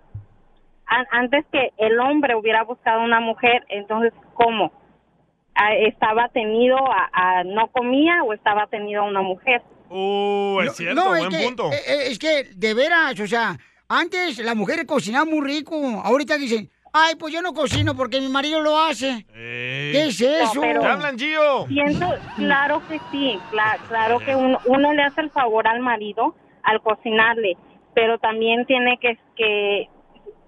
an- antes que el hombre hubiera buscado una mujer, entonces, ¿cómo? Ah, ¿Estaba tenido a, a- no comía o estaba tenido a una mujer? Uh, es cierto, no, es buen que, punto. eh, eh, es que, de veras, o sea, antes las mujeres cocinaban muy rico. Ahorita dicen, ay, pues yo no cocino porque mi marido lo hace. ¿Qué es eso? No, pero ¿Te hablan, Gio? Siento, claro que sí, cla- claro que uno, uno le hace el favor al marido al cocinarle, pero también tiene que, que,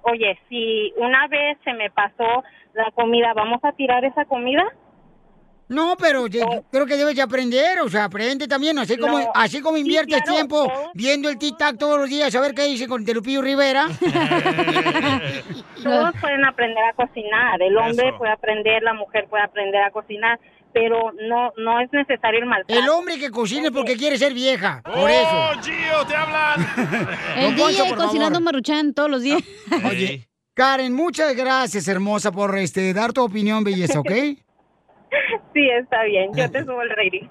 oye, si una vez se me pasó la comida, ¿vamos a tirar esa comida? No, pero yo creo que debes de aprender, o sea, aprende también, así como, No, así como sí, inviertes claro, tiempo todos- viendo el tic-tac todos los días, a ver qué dice con Telupillo Rivera. [laughs] Todos pueden aprender a cocinar, el hombre Eso. puede aprender, la mujer puede aprender a cocinar, pero no no es necesario el maltrato. El hombre que cocina es porque quiere ser vieja, por ¡Oh, eso. Gio, te hablan! [laughs] El Don Poncho, DJ por cocinando favor. maruchan todos los días. Oye, Karen, muchas gracias, hermosa, por este dar tu opinión, belleza, ¿ok? Sí, está bien, yo te subo el rating.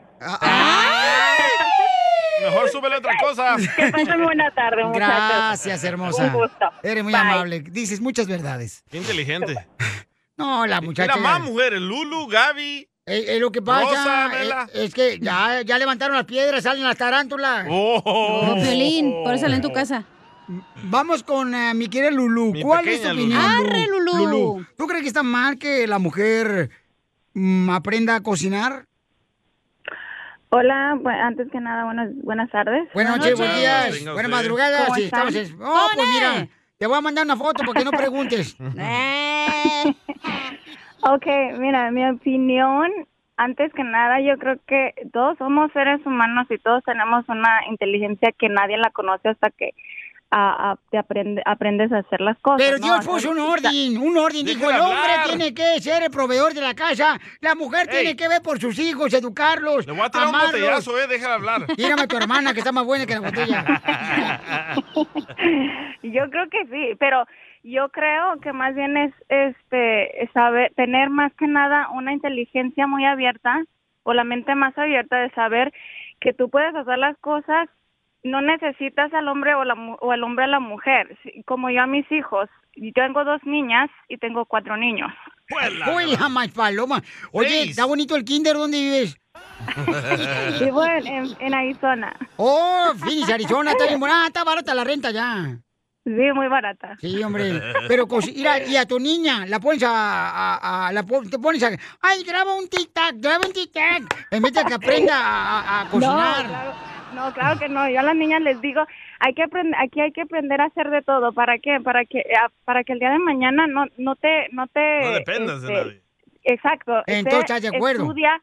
Mejor súbele otra cosa. Que pasen buena tarde, muchachos. Gracias, hermosa. Un gusto. Eres muy Bye. amable. Dices muchas verdades. Qué inteligente. [laughs] No, la muchacha. Mira, más mujeres. Lulu, Gaby. Eh, eh, lo que pasa Rosa, eh, es que ya, ya levantaron las piedras, salen las tarántulas. Oh. No, Piolín, por eso sale en tu casa. Vamos con eh, mi querida Lulu. Mi ¿Cuál es tu opinión, Lulú. Arre, Lulú. ¿Tú crees que está mal que la mujer aprenda a cocinar? Hola, bu- antes que nada, buenas, buenas tardes. Buenas noches, buenos días, buenas madrugadas. ¿Cómo sí, están? estamos en- Oh, pues mira, te voy a mandar una foto porque no preguntes. [laughs] Ok, mira, mi opinión, antes que nada, yo creo que todos somos seres humanos y todos tenemos una inteligencia que nadie la conoce hasta que ah, ah, te aprende, aprendes a hacer las cosas. Pero ¿no? Dios puso un orden, un orden. Dijo, el hombre hablar. tiene que ser el proveedor de la casa. La mujer tiene que ver por sus hijos, educarlos, Le voy a tirar un amarlos. botellazo, eh. Déjala hablar. [laughs] Tírame a tu hermana, que está más buena que la botella. [laughs] Yo creo que sí, pero yo creo que más bien es este saber tener más que nada una inteligencia muy abierta o la mente más abierta de saber que tú puedes hacer las cosas no necesitas al hombre o, la, mu- o al hombre a la mujer como yo a mis hijos yo tengo dos niñas y tengo cuatro niños Uy, la más paloma. Oye, está bonito el kinder, ¿dónde vives? [laughs] vivo en, en- en Arizona Oh, Phoenix, Arizona, está bien buena. Ah, está barata la renta ya. Sí muy barata Sí, hombre. Pero, cos- mira, y a tu niña, la pones a, a- a- la pon- te pones a, ay, graba un tic-tac, graba un tic-tac, en vez de que aprenda a, a- a cocinar. No, claro, no, claro que no. Yo a las niñas les digo, hay que aprender, aquí hay que aprender a hacer de todo. ¿Para qué? Para que, ah, para que el día de mañana no, no te, no te. No dependas de este, nadie. Exacto. Entonces, ¿estás de acuerdo? Estudia.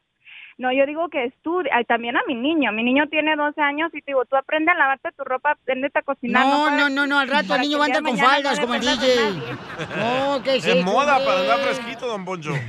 No, yo digo que estudia. Ay, También a mi niño. Mi niño tiene 12 años y te digo, tú aprende a lavarte tu ropa, aprende a cocinar. No, no, no, no, al rato el niño que va a entrar con faldas no como el DJ. No, ¿qué es Es moda hombre? para andar fresquito, don Poncho. [laughs]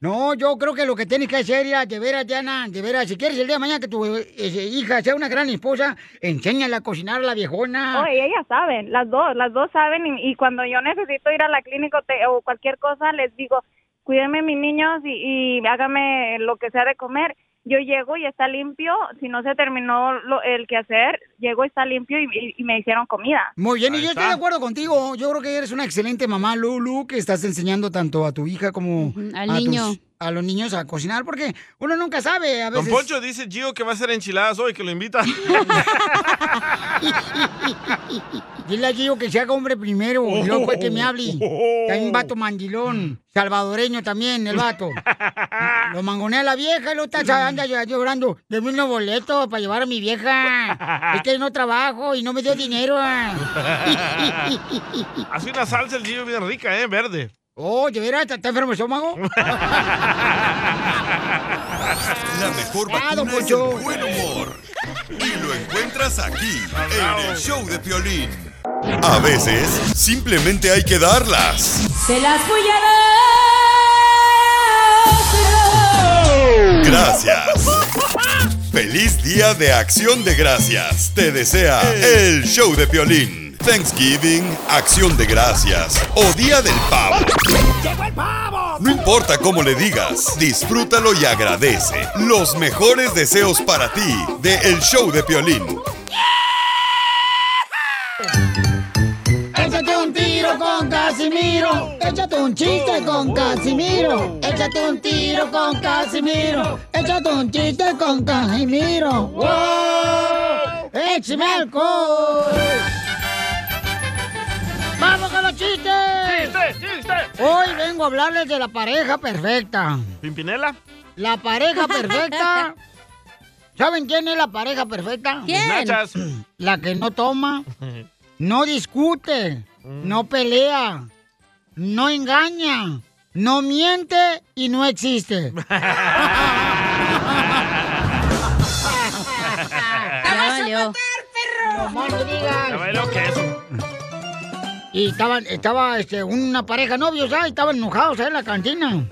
No, yo creo que lo que tienes que hacer, ya, de veras, Diana, de veras, si quieres el día de mañana que tu eh, hija sea una gran esposa, enséñala a cocinar a la viejona. Oh, y ellas saben, las dos, las dos saben y, y cuando yo necesito ir a la clínica o, te- o cualquier cosa, les digo, cuídenme mis niños y, y hágame lo que sea de comer. Yo llego y está limpio, si no se terminó lo- el quehacer, llego y está limpio y, y- y me hicieron comida. Muy bien, y yo estoy de acuerdo contigo. Yo creo que eres una excelente mamá, Lulu, que estás enseñando tanto a tu hija como al a, tus- niño. A los niños a cocinar, porque uno nunca sabe a Don. Poncho dice Gio que va a hacer enchiladas hoy, que lo invita. [laughs] Dile a Gio que se haga hombre primero, y luego fue que me hable. Hay un vato mandilón, salvadoreño también, el vato. Lo mangonea la vieja y luego está, anda ll- llorando. Deme unos boletos para llevar a mi vieja. Es que no trabajo y no me dio dinero. Hace una salsa el Gio bien rica, ¿eh? Verde. Oh, ¿de veras? ¿Está enfermo el estómago? [laughs] La mejor Ah, vacuna es el buen humor. Y lo encuentras aquí, en el show de Piolín. A veces, simplemente hay que darlas. Se las voy a dar. Gracias. Feliz Día de Acción de Gracias. Te desea el show de Piolín. Thanksgiving, Acción de Gracias o Día del Pavo. ¡Llegó el pavo! No importa cómo le digas, disfrútalo y agradece. Los mejores deseos para ti de El Show de Piolín. Casimiro. Échate un chiste con Casimiro. Échate un tiro con Casimiro. Échate un chiste con Casimiro. ¡Wow! ¡Échame alcohol! ¡Vamos con los chistes! ¡Chiste, chiste! Hoy vengo a hablarles de la pareja perfecta. ¿Pimpinela? La pareja perfecta. [laughs] ¿Saben quién es la pareja perfecta? ¿Quién? La que no toma, [laughs] no discute, no pelea, no engaña, no miente y no existe. [laughs] Valió. No digas. Ya bailó queso. Y estaban, estaba este, una pareja novios, ¿sabes? Estaban enojados ahí en la cantina.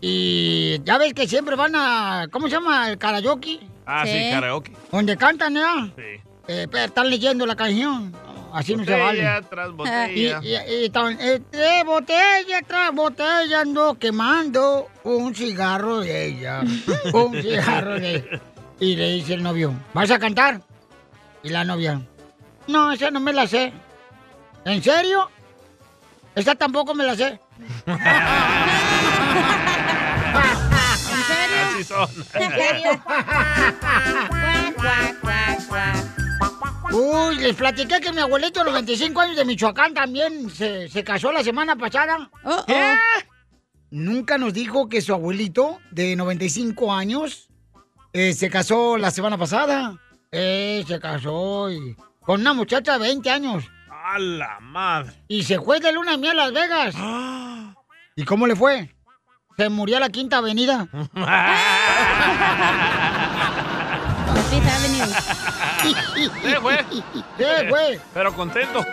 Y ya ves que siempre van a, ¿cómo se llama? El karaoke. Ah, sí, karaoke. Donde cantan, ¿ya? Sí. Eh, pero están leyendo la canción. Así no se vale. Botella tras [laughs] botella. Y, y- eh, eh, botella tras botella ando quemando un cigarro de ella. [laughs] un cigarro de ella. Y le dice el novio, ¿vas a cantar? Y la novia, no, esa no me la sé. ¿En serio? Esa tampoco me la sé. [laughs] Así son. ¿En serio? Uy, les platiqué que mi abuelito de 95 años de Michoacán también se, se casó la semana pasada. ¿Qué? Nunca nos dijo que su abuelito de 95 años eh, se casó la semana pasada. Eh, se casó y- con una muchacha de 20 años. A la madre. Y se fue de luna de miel a Las Vegas. [gasps] ¿Y cómo le fue? Se murió a la Quinta Avenida. [laughs] [laughs] Fifth Avenue. Sí, güey. Sí, güey. Pero contento.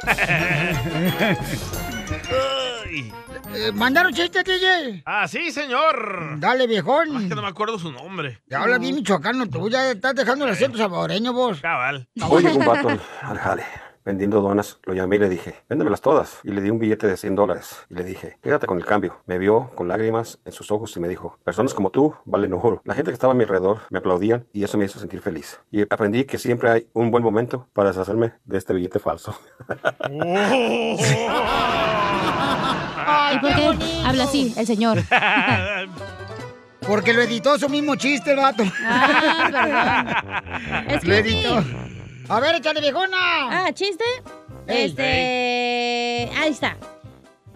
Eh, ¿Mandaron chistes, DJ? ah, sí, señor. Dale, viejón. Es que no me acuerdo su nombre. Ya habla bien michoacano, tú ya estás dejando el acento salvadoreño vos. Cabal. Vato al, al jale vendiendo donas. Lo llamé y le dije, véndemelas todas. Y le di un billete de 100 dólares. Y le dije, quédate con el cambio. Me vio con lágrimas en sus ojos y me dijo, personas como tú valen oro. La gente que estaba a mi alrededor me aplaudían y eso me hizo sentir feliz. Y aprendí que siempre hay un buen momento para deshacerme de este billete falso. ¿Y por qué habla así el señor? [laughs] Porque lo editó su mismo chiste el vato. Ah, Es Lo que editó. A ver, échale, viejona. Ah, ¿chiste? Ey. este... Ahí está.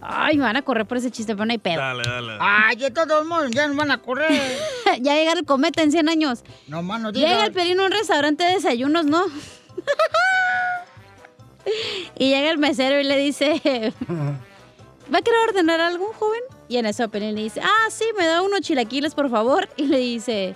Ay, me van a correr por ese chiste, pero no hay pedo. Dale, dale. Ay, de todos modos, ya nos van a correr. [laughs] ya llega el cometa en 100 años. No más no digas. Llega el pelín a un restaurante de desayunos, ¿no? [laughs] y llega el mesero y le dice, [laughs] ¿va a querer ordenar algo, joven? Y en eso Pelín le dice, ah, sí, me da unos chilaquiles, por favor. Y le dice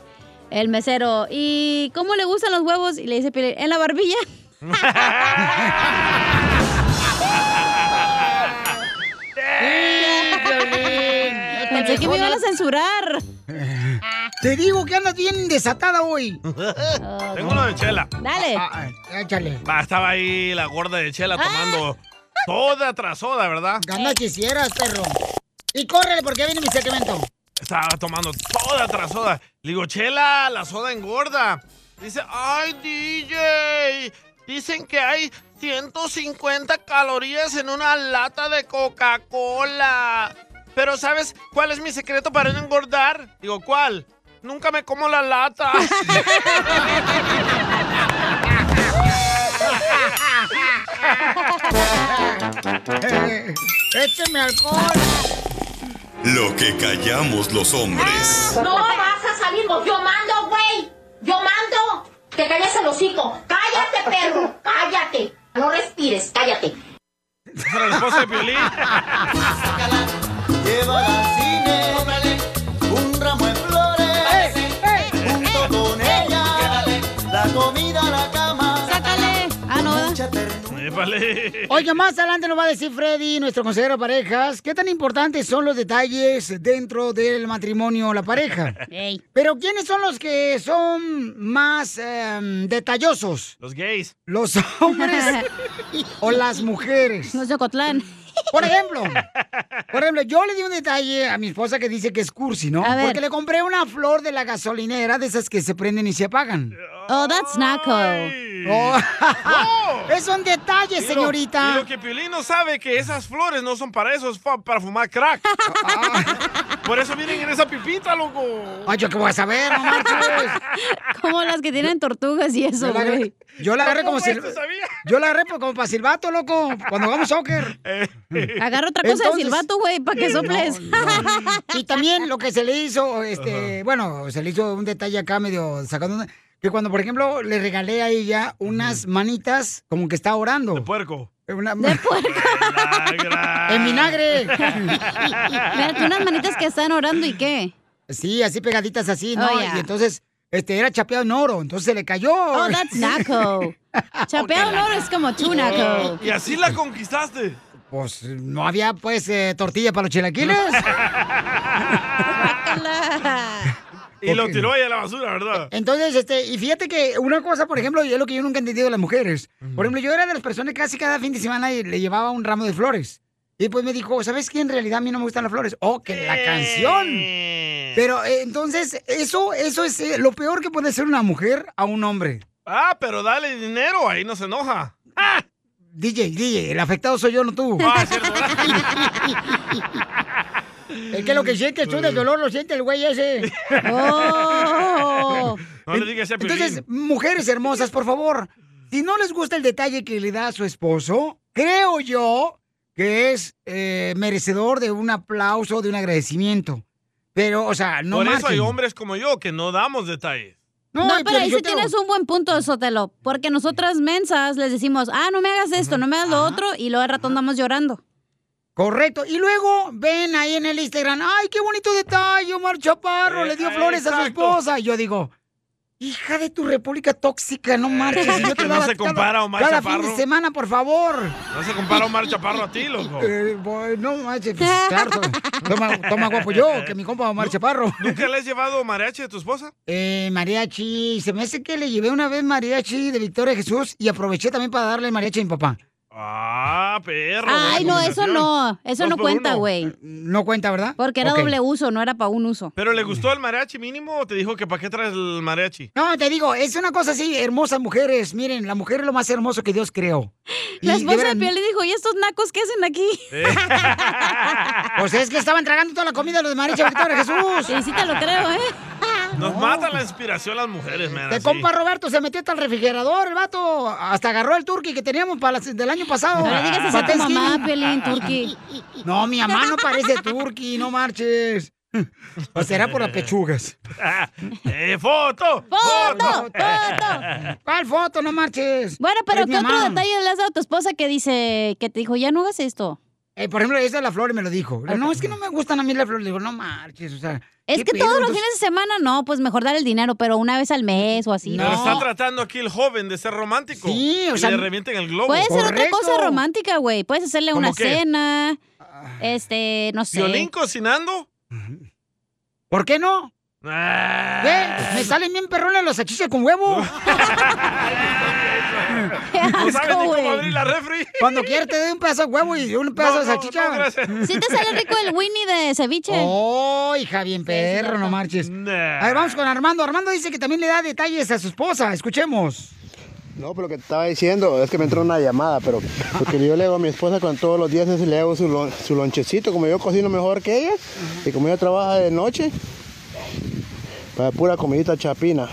el mesero, ¿y cómo le gustan los huevos? Y le dice Pelín, en la barbilla. [laughs] Pensé que me iban a censurar. Te digo que andas bien desatada hoy. Tengo uno de chela. Dale. Ah, échale. Va, estaba ahí la gorda de chela Ah. tomando toda tras soda, ¿verdad? Gana quisieras, perro. Y córrele porque viene mi segmento. Estaba tomando toda tras soda. Le digo, chela, la soda engorda. Dice, ay, DJ. Dicen que hay 150 calorías en una lata de Coca-Cola. Pero ¿sabes cuál es mi secreto para no engordar? Digo, ¿cuál? Nunca me como la lata. [laughs] [laughs] Écheme alcohol. Lo que callamos los hombres. No vas a salir vos. Yo mando, güey. Yo mando. Te calles el hocico. Cállate, perro. Cállate. No respires. Cállate. La esposa de Piolín. Llévala al cine, Ándale. Oiga, más adelante nos va a decir Freddy, nuestro consejero de parejas, qué tan importantes son los detalles dentro del matrimonio o la pareja. [laughs] Pero ¿quiénes son los que son más em, detallosos? Los gays. ¿Los hombres [laughs] o las mujeres? Los de Cotlán. Por ejemplo, por ejemplo, yo le di un detalle a mi esposa que dice que es cursi, ¿no? A ver. Porque le compré una flor de la gasolinera, de esas que se prenden y se apagan. Oh, that's naco. Oh, [laughs] es un detalle, Y lo- señorita. Y lo que Piolín no sabe que esas flores no son para eso, es fa- para fumar crack. [laughs] Por eso vienen en esa pipita, loco. Ay, yo qué voy a saber, no marches. [laughs] Como las que tienen tortugas y eso, güey. Yo la agarré como ¿Cómo sil- esto sabía? Yo la agarré pues, como para silbato, loco, cuando hagamos soccer. [laughs] Agarra otra cosa Entonces- de silbato, güey, para que No, soples. Y también lo que se le hizo, este, bueno, se le hizo un detalle acá medio sacando una- que cuando, por ejemplo, le regalé a ella unas manitas como que está orando. De puerco. Una, De puerco. [laughs] en vinagre. [laughs] Espérate, unas manitas que están orando y qué. Sí, así pegaditas así, ¿no? Oh, yeah. Y entonces, este, era chapeado en oro, entonces se le cayó. Oh, that's [laughs] naco. Chapeado en oro es como tú, naco. Y así la conquistaste. Pues no había, pues, eh, tortilla para los chilaquiles. [laughs] Y lo tiró ahí a la basura, ¿verdad? Entonces, este, y fíjate que una cosa, por ejemplo, y es lo que yo nunca he entendido de las mujeres. Por ejemplo, yo era de las personas que casi cada fin de semana y le llevaba un ramo de flores. Y después me dijo, ¿sabes qué? En realidad a mí no me gustan las flores. Oh, que la canción. Pero eh, entonces, eso, eso es eh, lo peor que puede ser una mujer a un hombre. Ah, pero dale dinero, ahí no se enoja. DJ, DJ, el afectado soy yo, no tú. Ah, [laughs] es que lo que sientes tú del dolor lo siente el güey ese. [laughs] No le digas a. Entonces, mujeres hermosas, por favor, si no les gusta el detalle que le da a su esposo, creo yo que es eh, merecedor de un aplauso, de un agradecimiento. Pero, o sea, no Por eso hay hombres como yo que no damos detalles. No, pero ahí sí tienes un buen punto, Sotelo. Porque nosotras mensas les decimos, ah, no me hagas esto, no me hagas lo otro, y luego al rato andamos llorando. Correcto. Y luego ven ahí en el Instagram, ay, qué bonito detalle, Omar Chaparro, le dio Eh, flores a su esposa. Y yo digo, hija de tu república tóxica, no marches. yo te [laughs] No se compara a Omar cada fin Chaparro. de semana, por favor. No se compara Omar Chaparro a ti, loco. Eh, no manches, pues, claro, to- toma, toma guapo yo, que mi compa Omar Chaparro. ¿Nunca le has llevado mariachi a tu esposa? Eh, mariachi, se me hace que le llevé una vez mariachi de Victoria Jesús y aproveché también para darle mariachi a mi papá. Ah, perro. Ay, no, eso no. Eso Dos no por cuenta, uno. güey. No cuenta, ¿verdad? Porque era Ok. doble uso, no era para un uso. ¿Pero le gustó el mariachi mínimo o te dijo que para qué traes el mariachi? No, te digo, es una cosa así, hermosas mujeres. Miren, la mujer es lo más hermoso que Dios creó. [laughs] Y La de esposa de veras, Piel le dijo, ¿y estos nacos qué hacen aquí? [laughs] Pues es que estaban tragando toda la comida los de mariachi de Victoria Jesús. Sí, sí te lo creo, ¿eh? Nos mata la inspiración las mujeres, man. De así. compa Roberto se metió hasta el refrigerador, el vato. Hasta agarró el turkey que teníamos para las- del año pasado. No le digas así a tu mamá. Piolín, turkey. No, mi mamá no parece turkey, no marches. O será por las pechugas. [laughs] ¡Eh, foto! ¡Foto! ¡Foto! [laughs] ¿Cuál foto? No marches. Bueno, pero ¿qué otro mamá. detalle le has dado a tu esposa que dice, que te dijo, ya no hagas esto? Eh, por ejemplo, esa de la flor me lo dijo. No, es que no me gustan a mí las flores. Le digo, no marches, o sea. Es ¿qué que pedo? todos los Entonces- fines de semana no, pues mejor dar el dinero, pero una vez al mes o así. Pero ¿no? está tratando aquí el joven de ser romántico. Sí, o Y sea, le revienten el globo. Puede ser otra cosa romántica, güey. Puedes hacerle ¿Cómo una qué? cena, este, no sé. ¿Violín cocinando? ¿Por qué no? Ah. ¿Ve? Me salen bien perrones los salchichas con huevo. [laughs] [laughs] ¿No sabes ni cómo abrir la refri? Cuando quieras te doy un pedazo de huevo y un pedazo de salchicha. ¿Sí te sale rico el Winnie de ceviche? Oh, hija, bien perro, no marches. A ver, vamos con Armando. Armando dice que también le da detalles a su esposa. Escuchemos. No, pero lo que te estaba diciendo es que me entró una llamada, pero porque yo le hago a mi esposa cuando todos los días es- le hago su, lon- su lonchecito, como yo cocino mejor que ella, y como ella trabaja de noche, para pura comidita chapina.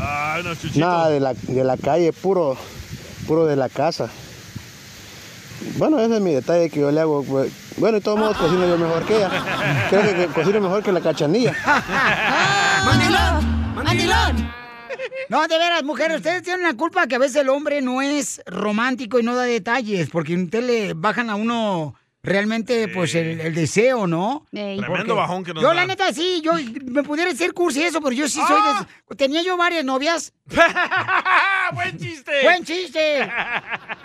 Ay, no. Nada de la, de la calle, puro, puro de la casa. Bueno, ese es mi detalle que yo le hago. pues, Bueno, de todos modos cocino yo mejor que ella. Creo que, que cocino mejor que la cachanilla. [laughs] ¡Mandilón! ¡Mandilón! No, de veras, mujeres, ustedes tienen la culpa que a veces el hombre no es romántico y no da detalles, porque ustedes le bajan a uno realmente, pues, el, el deseo, ¿no? Tremendo bajón que nos Yo, la neta, sí, yo me pudiera decir cursi eso, pero yo sí soy ¡Ah! de... Tenía yo varias novias. [laughs] ¡Buen chiste! ¡Buen chiste!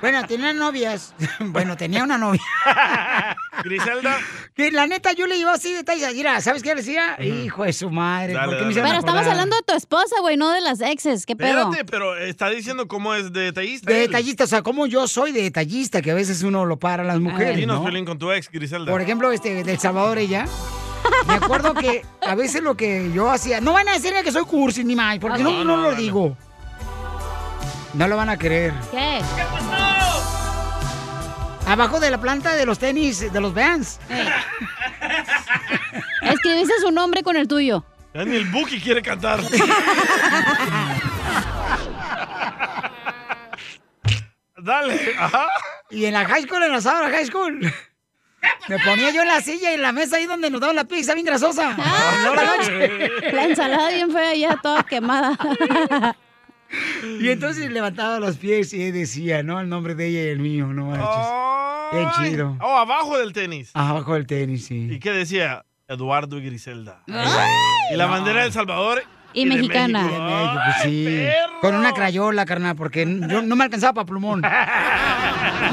Bueno, tenía novias. [laughs] Bueno, tenía una novia. [laughs] Griselda. Que la neta yo le iba así detalles. Mira, ¿sabes qué le decía? Hijo de su madre. Dale, ¿por qué dale. me hicieron Pero estamos hablando de tu esposa, güey, no de las exes. ¿Qué pedo? Espérate, pero está diciendo cómo es de detallista. De detallista, o sea, como yo soy de detallista, que a veces uno lo para a las mujeres, Dinos, ¿no? Con tu ex, Griselda. Por ejemplo, este, del Salvador, ella. Me acuerdo que a veces lo que yo hacía. No van a decirme que soy cursi ni más, porque no, No, no no, lo digo. No lo van a creer. ¿Qué? Abajo de la planta de los tenis, de los Vans. Escribiste su nombre con el tuyo. Ya ni el Buki quiere cantar. [laughs] Dale, ajá. Y en la high school, en la Sabra High School. Me ponía yo en la silla y en la mesa ahí donde nos daban la pizza bien grasosa. A la noche. Ensalada bien fea ya toda quemada. Y entonces levantaba los pies y decía, ¿no? El nombre de ella y el mío, no manches. Bien chido. Oh, abajo del tenis. Abajo del tenis, sí. ¿Y qué decía? Eduardo y Griselda. y la bandera de El Salvador. Y mexicana. México. De México, pues sí. Con una crayola, carnal, porque yo no me alcanzaba para plumón. [laughs]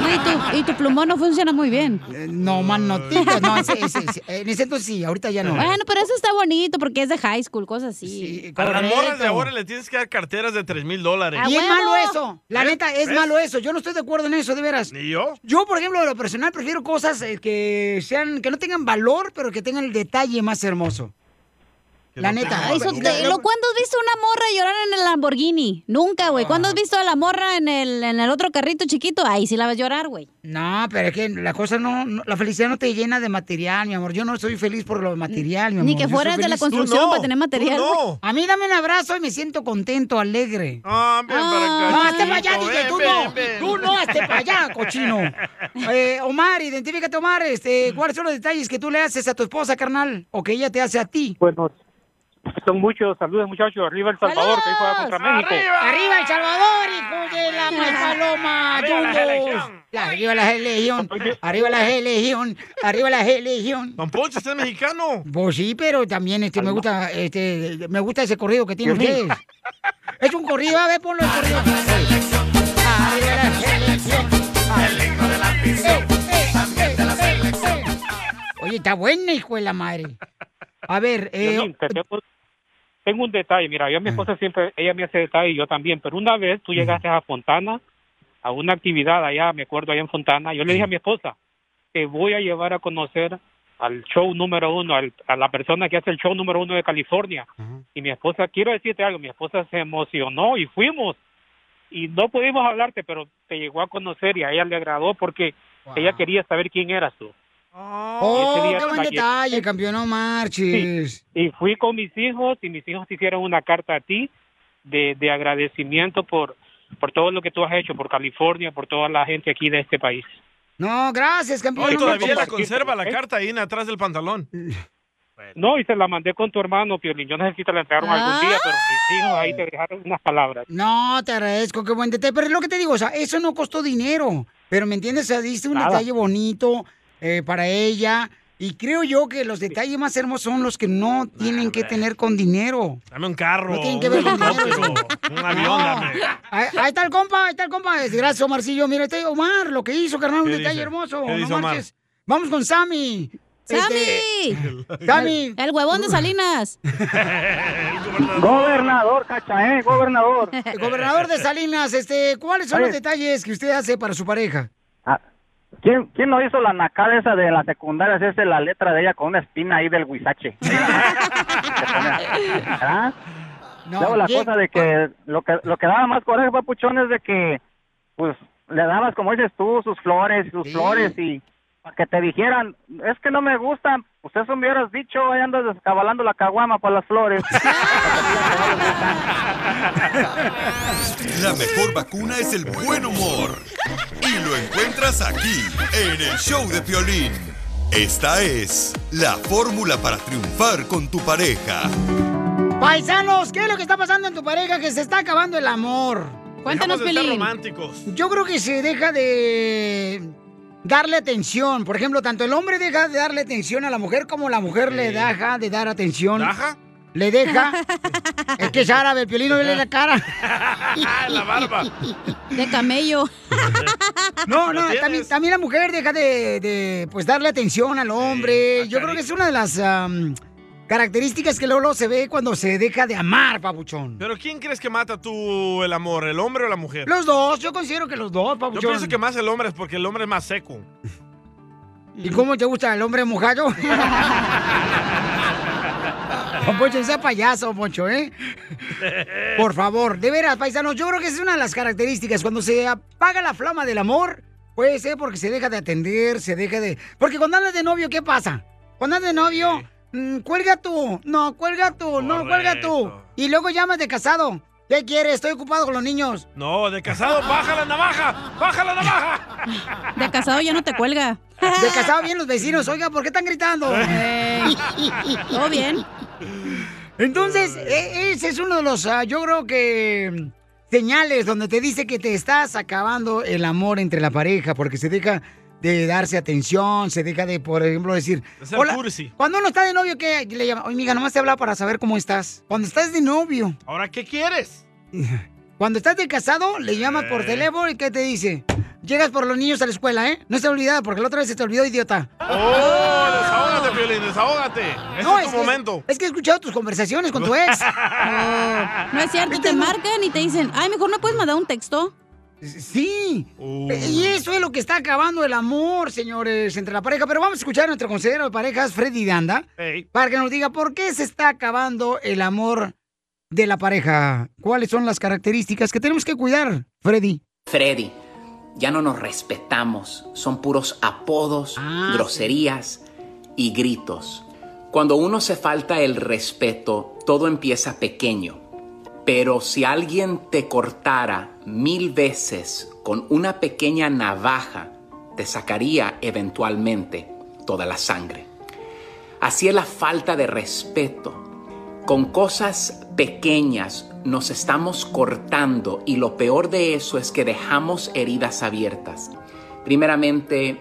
No, y, tu, y tu plumón no funciona muy bien. Eh, No, man, no digas, no, ese, ese- ese- en ese entonces sí, ahorita ya no. Bueno, pero eso está bonito porque es de high school, cosas así. A las morras de ahora le tienes que dar carteras de 3 mil dólares. Y es malo eso. La ¿Ves? neta, es malo eso. Yo no estoy de acuerdo en eso, de veras. ¿Ni yo? Yo, por ejemplo, de lo personal, prefiero cosas eh, que sean, que no tengan valor, pero que tengan el detalle más hermoso. La neta. Ay, Sotelo, ¿cuándo has visto una morra llorar en el Lamborghini? Nunca, güey. ¿Cuándo has visto a la morra en el, en el otro carrito chiquito? Ahí sí la vas a llorar, güey. No, pero es que la cosa no, no- la felicidad no te llena de material, mi amor. Yo no soy feliz por lo material, mi amor. Ni que fueras de la construcción para tener material. güey. A mí dame un abrazo y me siento contento, alegre. Ah, ven para acá. No, hazte para allá, ven, tú ven, no. ven. Tú no, hazte para allá, cochino. [laughs] Eh, Omar, identifícate, Omar. Este, ¿Cuáles son los detalles que tú le haces a tu esposa, carnal? O que ella te hace a ti. Bueno, son muchos. Saludos, muchachos. Arriba El Salvador, que hoy juega contra México. ¡Arriba El Salvador, hijo de la mal paloma! Arriba la selección. La- Arriba la legión, arriba la legión, arriba la. Don Poncho, usted es mexicano. Pues sí, pero también este, me gusta este, me gusta ese corrido que tienen Piolín. ustedes. Es un corrido, a ver, ponlo el corrido. Arriba la selección. Eh, eh, eh, eh. Oye, está buena, hijo de la madre. A ver, eh, tengo, un detalle. Mira, yo a mi esposa siempre, ella me hace detalle y yo también. Pero una vez tú llegaste a Fontana, a una actividad allá, me acuerdo allá en Fontana. Yo le dije a mi esposa, te voy a llevar a conocer al show número uno, al- a la persona que hace el show número uno de California. Y mi esposa, quiero decirte algo, mi esposa se emocionó y fuimos. Y no pudimos hablarte, pero te llegó a conocer y a ella le agradó porque ella quería saber quién eras tú. Oh, ese día qué buen detalle, campeón, no marches. Y fui con mis hijos y mis hijos te hicieron una carta a ti de, de agradecimiento por, por todo lo que tú has hecho, por California, por toda la gente aquí de este país. No, gracias, campeón. Hoy no todavía la conserva la ¿eh? carta ahí en atrás del pantalón. No, y se la mandé con tu hermano, Piolín. Yo no sé si te la entregaron algún día, pero mis hijos ahí te dejaron unas palabras. No, te agradezco, qué buen detalle. Pero es lo que te digo, o sea, eso no costó dinero. Pero ¿me entiendes? O sea, diste un Nada. detalle bonito eh, para ella. Y creo yo que los detalles más hermosos son los que no tienen que tener con dinero. Dame un carro, No tienen que ver con dinero. un avión, dame. Ahí, ahí está el compa, ahí está el compa. Gracias, Omarcillo. Mira, este Omar, lo que hizo, carnal, un ¿Qué detalle dice? hermoso. ¿Qué no dice Omar? marches. Vamos con Sammy. ¡Sammy! Este, Sammy. El huevón de [laughs] Salinas. Gobernador, cacha, ¿eh? Gobernador. Gobernador de Salinas, este, ¿cuáles son los detalles que usted hace para su pareja? ¿Quién, ¿Quién no hizo la nacada esa de la secundaria? Es esa, la letra de ella con una espina ahí del huizache. [laughs] ¿Verdad? Luego la cosa de que lo que lo que daba más coraje, papuchón, es de que, pues, le dabas, como dices tú, sus flores, sus flores y para que te dijeran, es que no me gustan, pues eso me hubieras dicho, ahí andas descabalando la caguama para las flores. La mejor vacuna es el buen humor. Y lo encuentras aquí, en el show de Piolín. Esta es la fórmula para triunfar con tu pareja. Paisanos, ¿qué es lo que está pasando en tu pareja? Que se está acabando el amor. Ser románticos. Yo creo que se deja de darle atención. Por ejemplo, tanto el hombre deja de darle atención a la mujer como la mujer le deja de dar atención ¿Daja? le deja. [laughs] es que es árabe, el piolín no le la cara. [laughs] la barba. De camello. No, ¿Lo no, también, también la mujer deja de, de, pues darle atención al hombre. Yo creo que es una de las am, características que luego, luego se ve cuando se deja de amar, papuchón. Pero ¿quién crees que mata tú el amor, el hombre o la mujer? Los dos, yo considero que los dos, Yo papuchón. pienso que más el hombre es porque el hombre es más seco. ¿Y cómo te gusta el hombre mojado? [laughs] Don Poncho, sea payaso, Poncho, ¿eh? Por favor, de veras, paisanos, yo creo que es una de las características. Cuando se apaga la flama del amor, puede ser porque se deja de atender, se deja de... Porque cuando andas de novio, ¿qué pasa? Cuando andas de novio, mm, cuelga tú, no, cuelga tú, no, cuelga tú. Y luego llamas de casado. ¿Qué quieres? Estoy ocupado con los niños. No, de casado, baja la navaja, baja la navaja. De casado ya no te cuelga. De casado bien los vecinos. Oiga, ¿por qué están gritando? Ey, [laughs] todo bien. Entonces, e- ese es uno de los, ah, yo creo que señales donde te dice que te estás acabando el amor entre la pareja, porque se deja de darse atención, se deja de, por ejemplo, decir, De hola. cursi. Cuando uno está de novio, ¿qué le llama? Oye, amiga, nomás te habla para saber cómo estás. Cuando estás de novio. ¿Ahora qué quieres? [laughs] Cuando estás de casado, le llamas por Eh. teléfono y ¿qué te dice? Llegas por los niños a la escuela, ¿eh? No se olvida, porque la otra vez se te olvidó, idiota. ¡Oh! Desahógate, Piolín, desahógate. Ese No, es tu que- momento. Es que he escuchado tus conversaciones con tu ex. [laughs] No, no es cierto, te marcan y te dicen, ay, mejor no puedes mandar un texto. Sí. Y eso es lo que está acabando el amor, señores, entre la pareja. Pero vamos a escuchar a nuestro consejero de parejas, Freddy Danda, para que nos diga por qué se está acabando el amor de la pareja. ¿Cuáles son las características que tenemos que cuidar, Freddy? Freddy, ya no nos respetamos, son puros apodos, groserías y gritos. Cuando uno se falta el respeto, todo empieza pequeño. Pero si alguien te cortara mil veces con una pequeña navaja, te sacaría eventualmente toda la sangre. Así es la falta de respeto. Con cosas pequeñas nos estamos cortando y lo peor de eso es que dejamos heridas abiertas. Primeramente,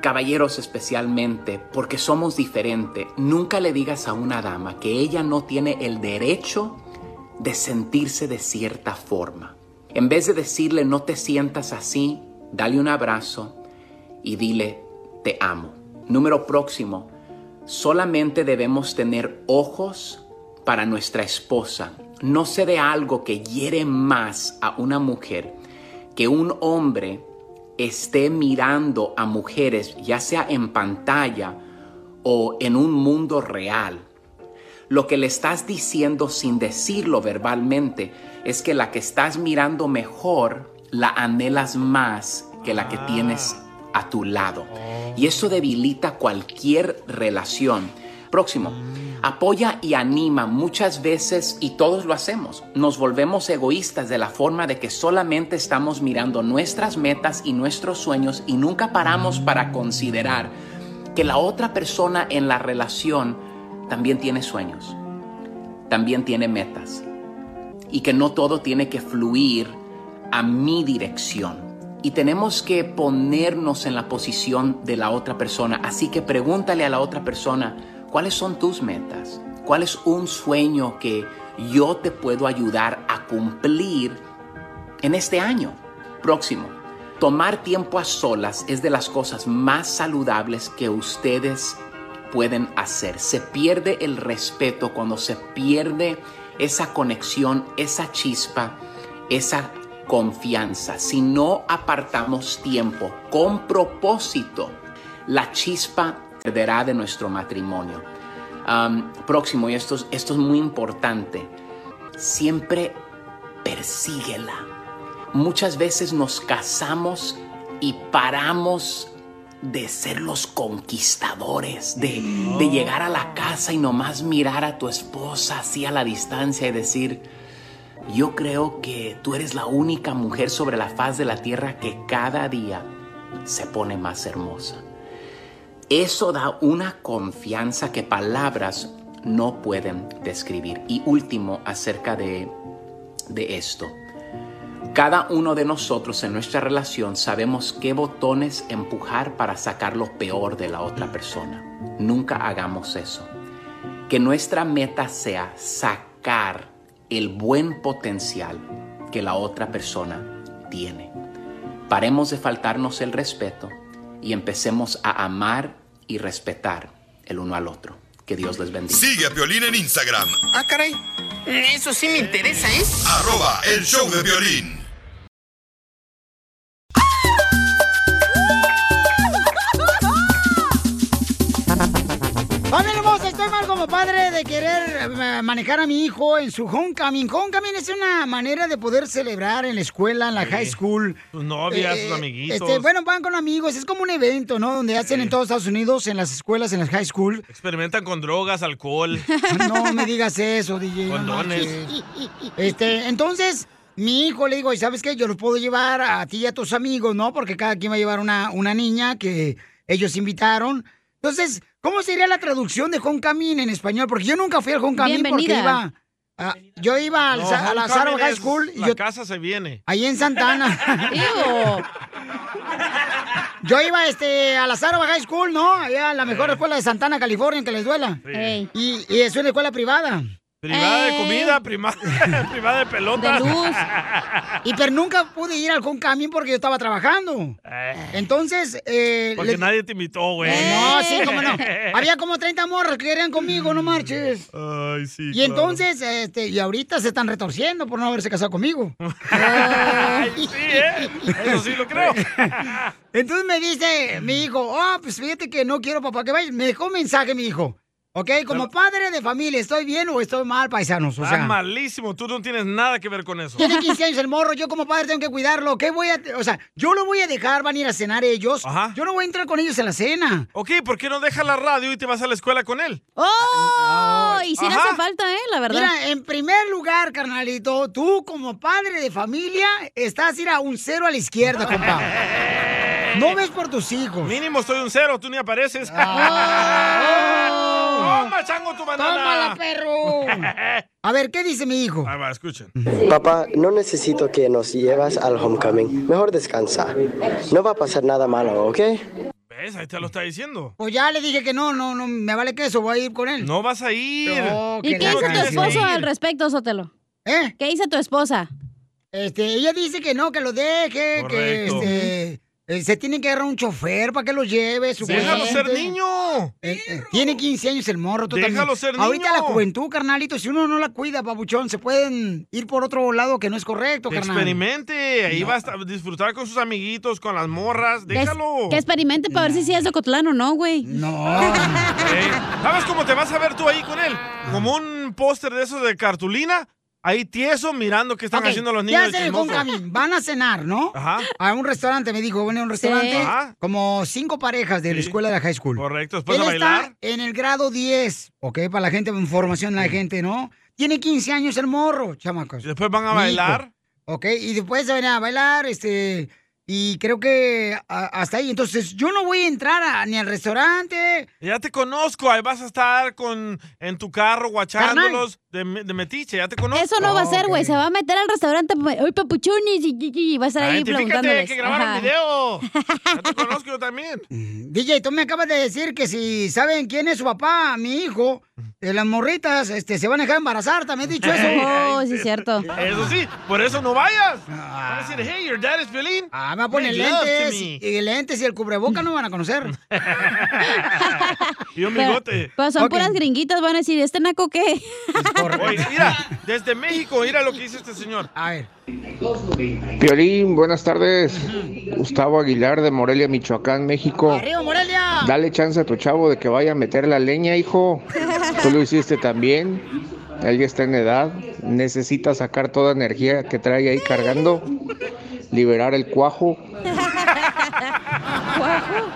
caballeros especialmente, porque somos diferentes, nunca le digas a una dama que ella no tiene el derecho de sentirse de cierta forma. En vez de decirle no te sientas así, dale un abrazo y dile te amo. Número próximo, solamente debemos tener ojos para nuestra esposa. No se de algo que hiere más a una mujer que un hombre esté mirando a mujeres, ya sea en pantalla o en un mundo real. Lo que le estás diciendo sin decirlo verbalmente es que la que estás mirando mejor la anhelas más que la que tienes a tu lado. Y eso debilita cualquier relación. Próximo. Apoya y anima muchas veces, y todos lo hacemos, nos volvemos egoístas de la forma de que solamente estamos mirando nuestras metas y nuestros sueños y nunca paramos para considerar que la otra persona en la relación también tiene sueños, también tiene metas y que no todo tiene que fluir a mi dirección. Y tenemos que ponernos en la posición de la otra persona. Así que pregúntale a la otra persona, ¿cuáles son tus metas? ¿Cuál es un sueño que yo te puedo ayudar a cumplir en este año próximo? Tomar tiempo a solas es de las cosas más saludables que ustedes pueden hacer. Se pierde el respeto cuando se pierde esa conexión, esa chispa, esa confianza. Si no apartamos tiempo con propósito, la chispa perderá de nuestro matrimonio. Próximo, y esto, es- esto es muy importante, siempre persíguela. Muchas veces nos casamos y paramos de ser los conquistadores, de, de llegar a la casa y nomás mirar a tu esposa así a la distancia y decir, yo creo que tú eres la única mujer sobre la faz de la tierra que cada día se pone más hermosa. Eso da una confianza que palabras no pueden describir. Y último, acerca de, de esto. Cada uno de nosotros en nuestra relación sabemos qué botones empujar para sacar lo peor de la otra persona. Nunca hagamos eso. Que nuestra meta sea sacar el buen potencial que la otra persona tiene. Paremos de faltarnos el respeto y empecemos a amar y respetar el uno al otro. Que Dios les bendiga. Sigue a Piolín en Instagram, Ah, caray. Eso sí me interesa, ¿eh? arroba el show de violín. Hermosa, estoy mal como padre de querer eh, manejar a mi hijo en su homecoming. Homecoming es una manera de poder celebrar en la escuela, en la high school. Sus novias, Eh, sus amiguitos. Este, bueno, van con amigos, es como un evento, ¿no? Donde hacen en todos Estados Unidos, en las escuelas, en las high school. Experimentan con drogas, alcohol. [laughs] No me digas eso, DJ. Condones. Este, entonces, mi hijo le digo, ¿y sabes qué? Yo los puedo llevar a ti y a tus amigos, ¿no? Porque cada quien va a llevar una, una niña que ellos invitaron. Entonces, ¿cómo sería la traducción de homecoming en español? Porque yo nunca fui al homecoming porque Bienvenida. iba... a- yo iba al No, Sa- a la Sarah High School y La yo casa se viene. Ahí en Santana. [laughs] [laughs] Yo iba este, a la Sarah High School, ¿no? Allá a la mejor escuela de Santana, California, que les duela. Sí. Y, y es una escuela privada. Privada Eh. de comida, prima- [laughs] privada de pelotas. [laughs] Y pero nunca pude ir al homecoming porque yo estaba trabajando. Entonces, eh, Porque nadie te invitó, güey. No, sí, [laughs] cómo no. Había como 30 morras que querían conmigo, no marches. Ay, sí. Y entonces, este, y ahorita se están retorciendo por no haberse casado conmigo. Ay, sí, ¿eh? Eso sí lo creo. Entonces me dice mi hijo, oh, pues fíjate que no quiero papá que vayas. Me dejó un mensaje mi hijo. ¿Ok? Como padre de familia, ¿estoy bien o estoy mal, paisanos? O Está sea, malísimo. Tú no tienes nada que ver con eso. tiene 15 años el morro, yo como padre tengo que cuidarlo. ¿Qué voy a...? O sea, yo lo voy a dejar, van a ir a cenar ellos. Yo no voy a entrar con ellos en la cena. Ok, ¿por qué no dejas la radio y te vas a la escuela con él? ¡Oh! Y sí le Ajá. hace falta, ¿eh? La verdad. Mira, en primer lugar, carnalito, tú como padre de familia estás ir a un cero a la izquierda, compa. [laughs] No ves por tus hijos. Mínimo soy un cero, tú ni apareces. [laughs] Oh. ¡Toma, chango, tu banana! ¡Tómala, perro! [laughs] A ver, ¿qué dice mi hijo? Ahí va, escuchen. Papá, no necesito que nos llevas al homecoming. Mejor descansa. No va a pasar nada malo, ¿ok? ¿Ves? Ahí te lo está diciendo. Pues ya le dije que no, no, no, me vale queso, voy a ir con él. No vas a ir. No, ¿Y que qué dice tu esposo al respecto, Sotelo? ¿Eh? ¿Qué dice tu esposa? Este, ella dice que no, que lo deje, que este, se tiene que agarrar un chofer para que lo lleve. Déjalo ser niño. Eh, eh, tiene 15 años el morro, tú Déjalo también. ser Ahorita niño. la juventud, carnalito, si uno no la cuida, papuchón, se pueden ir por otro lado que no es correcto, Que carnal. experimente. Ahí No. va a disfrutar con sus amiguitos, con las morras. Déjalo. que experimente para ver si sí es de Cotlán o no, güey. No. [laughs] ¿Sabes cómo te vas a ver tú ahí con él? Como un póster de esos de cartulina. Ahí tieso mirando qué están haciendo los ¿qué niños. hacen en chismosos. homecoming? Van a cenar, ¿no? Ajá. A un restaurante, me dijo, bueno, a un restaurante. Ajá. Como cinco parejas de la Sí. escuela de la high school. Correcto, después Él bailar. está en el grado 10, ¿ok? Para la gente, información la gente, ¿no? Tiene 15 años el morro, chamacos. Después van a bailar. hijo, ¿Ok? Y después se van a bailar, este... Y creo que hasta ahí. Entonces, yo no voy a entrar a- ni al restaurante. Ya te conozco, ahí vas a estar con en tu carro guachándolos de, me- de metiche, ya te conozco. Eso no va a ser, güey. Se va a meter al restaurante. Hoy papuchones y, y- y va a estar ahí Identifícate, preguntándoles. hay que grabar Ajá. un video. Ya te [laughs] conozco yo también. DJ, tú me acabas de decir que si saben quién es su papá, mi hijo, de las morritas, este, se van a dejar embarazar. ¿También he dicho eso? [laughs] Oh, sí, es cierto. Eso sí, por eso no vayas. Van a decir, hey, your dad is Piolín. Ah, me va a poner lentes. Y lentes y el cubreboca no van a conocer. [laughs] Y un bigote. pero son puras gringuitas, van a decir, ¿este naco qué? Oye, mira, desde México, mira lo que dice este señor. A ver. Piolín, buenas tardes. Gustavo Aguilar de Morelia, Michoacán, México. ¡Arriba, Morelia! Dale chance a tu chavo de que vaya a meter la leña, hijo. Tú lo hiciste también. Él ya está en edad. Necesita sacar toda energía que trae ahí cargando. Liberar el cuajo.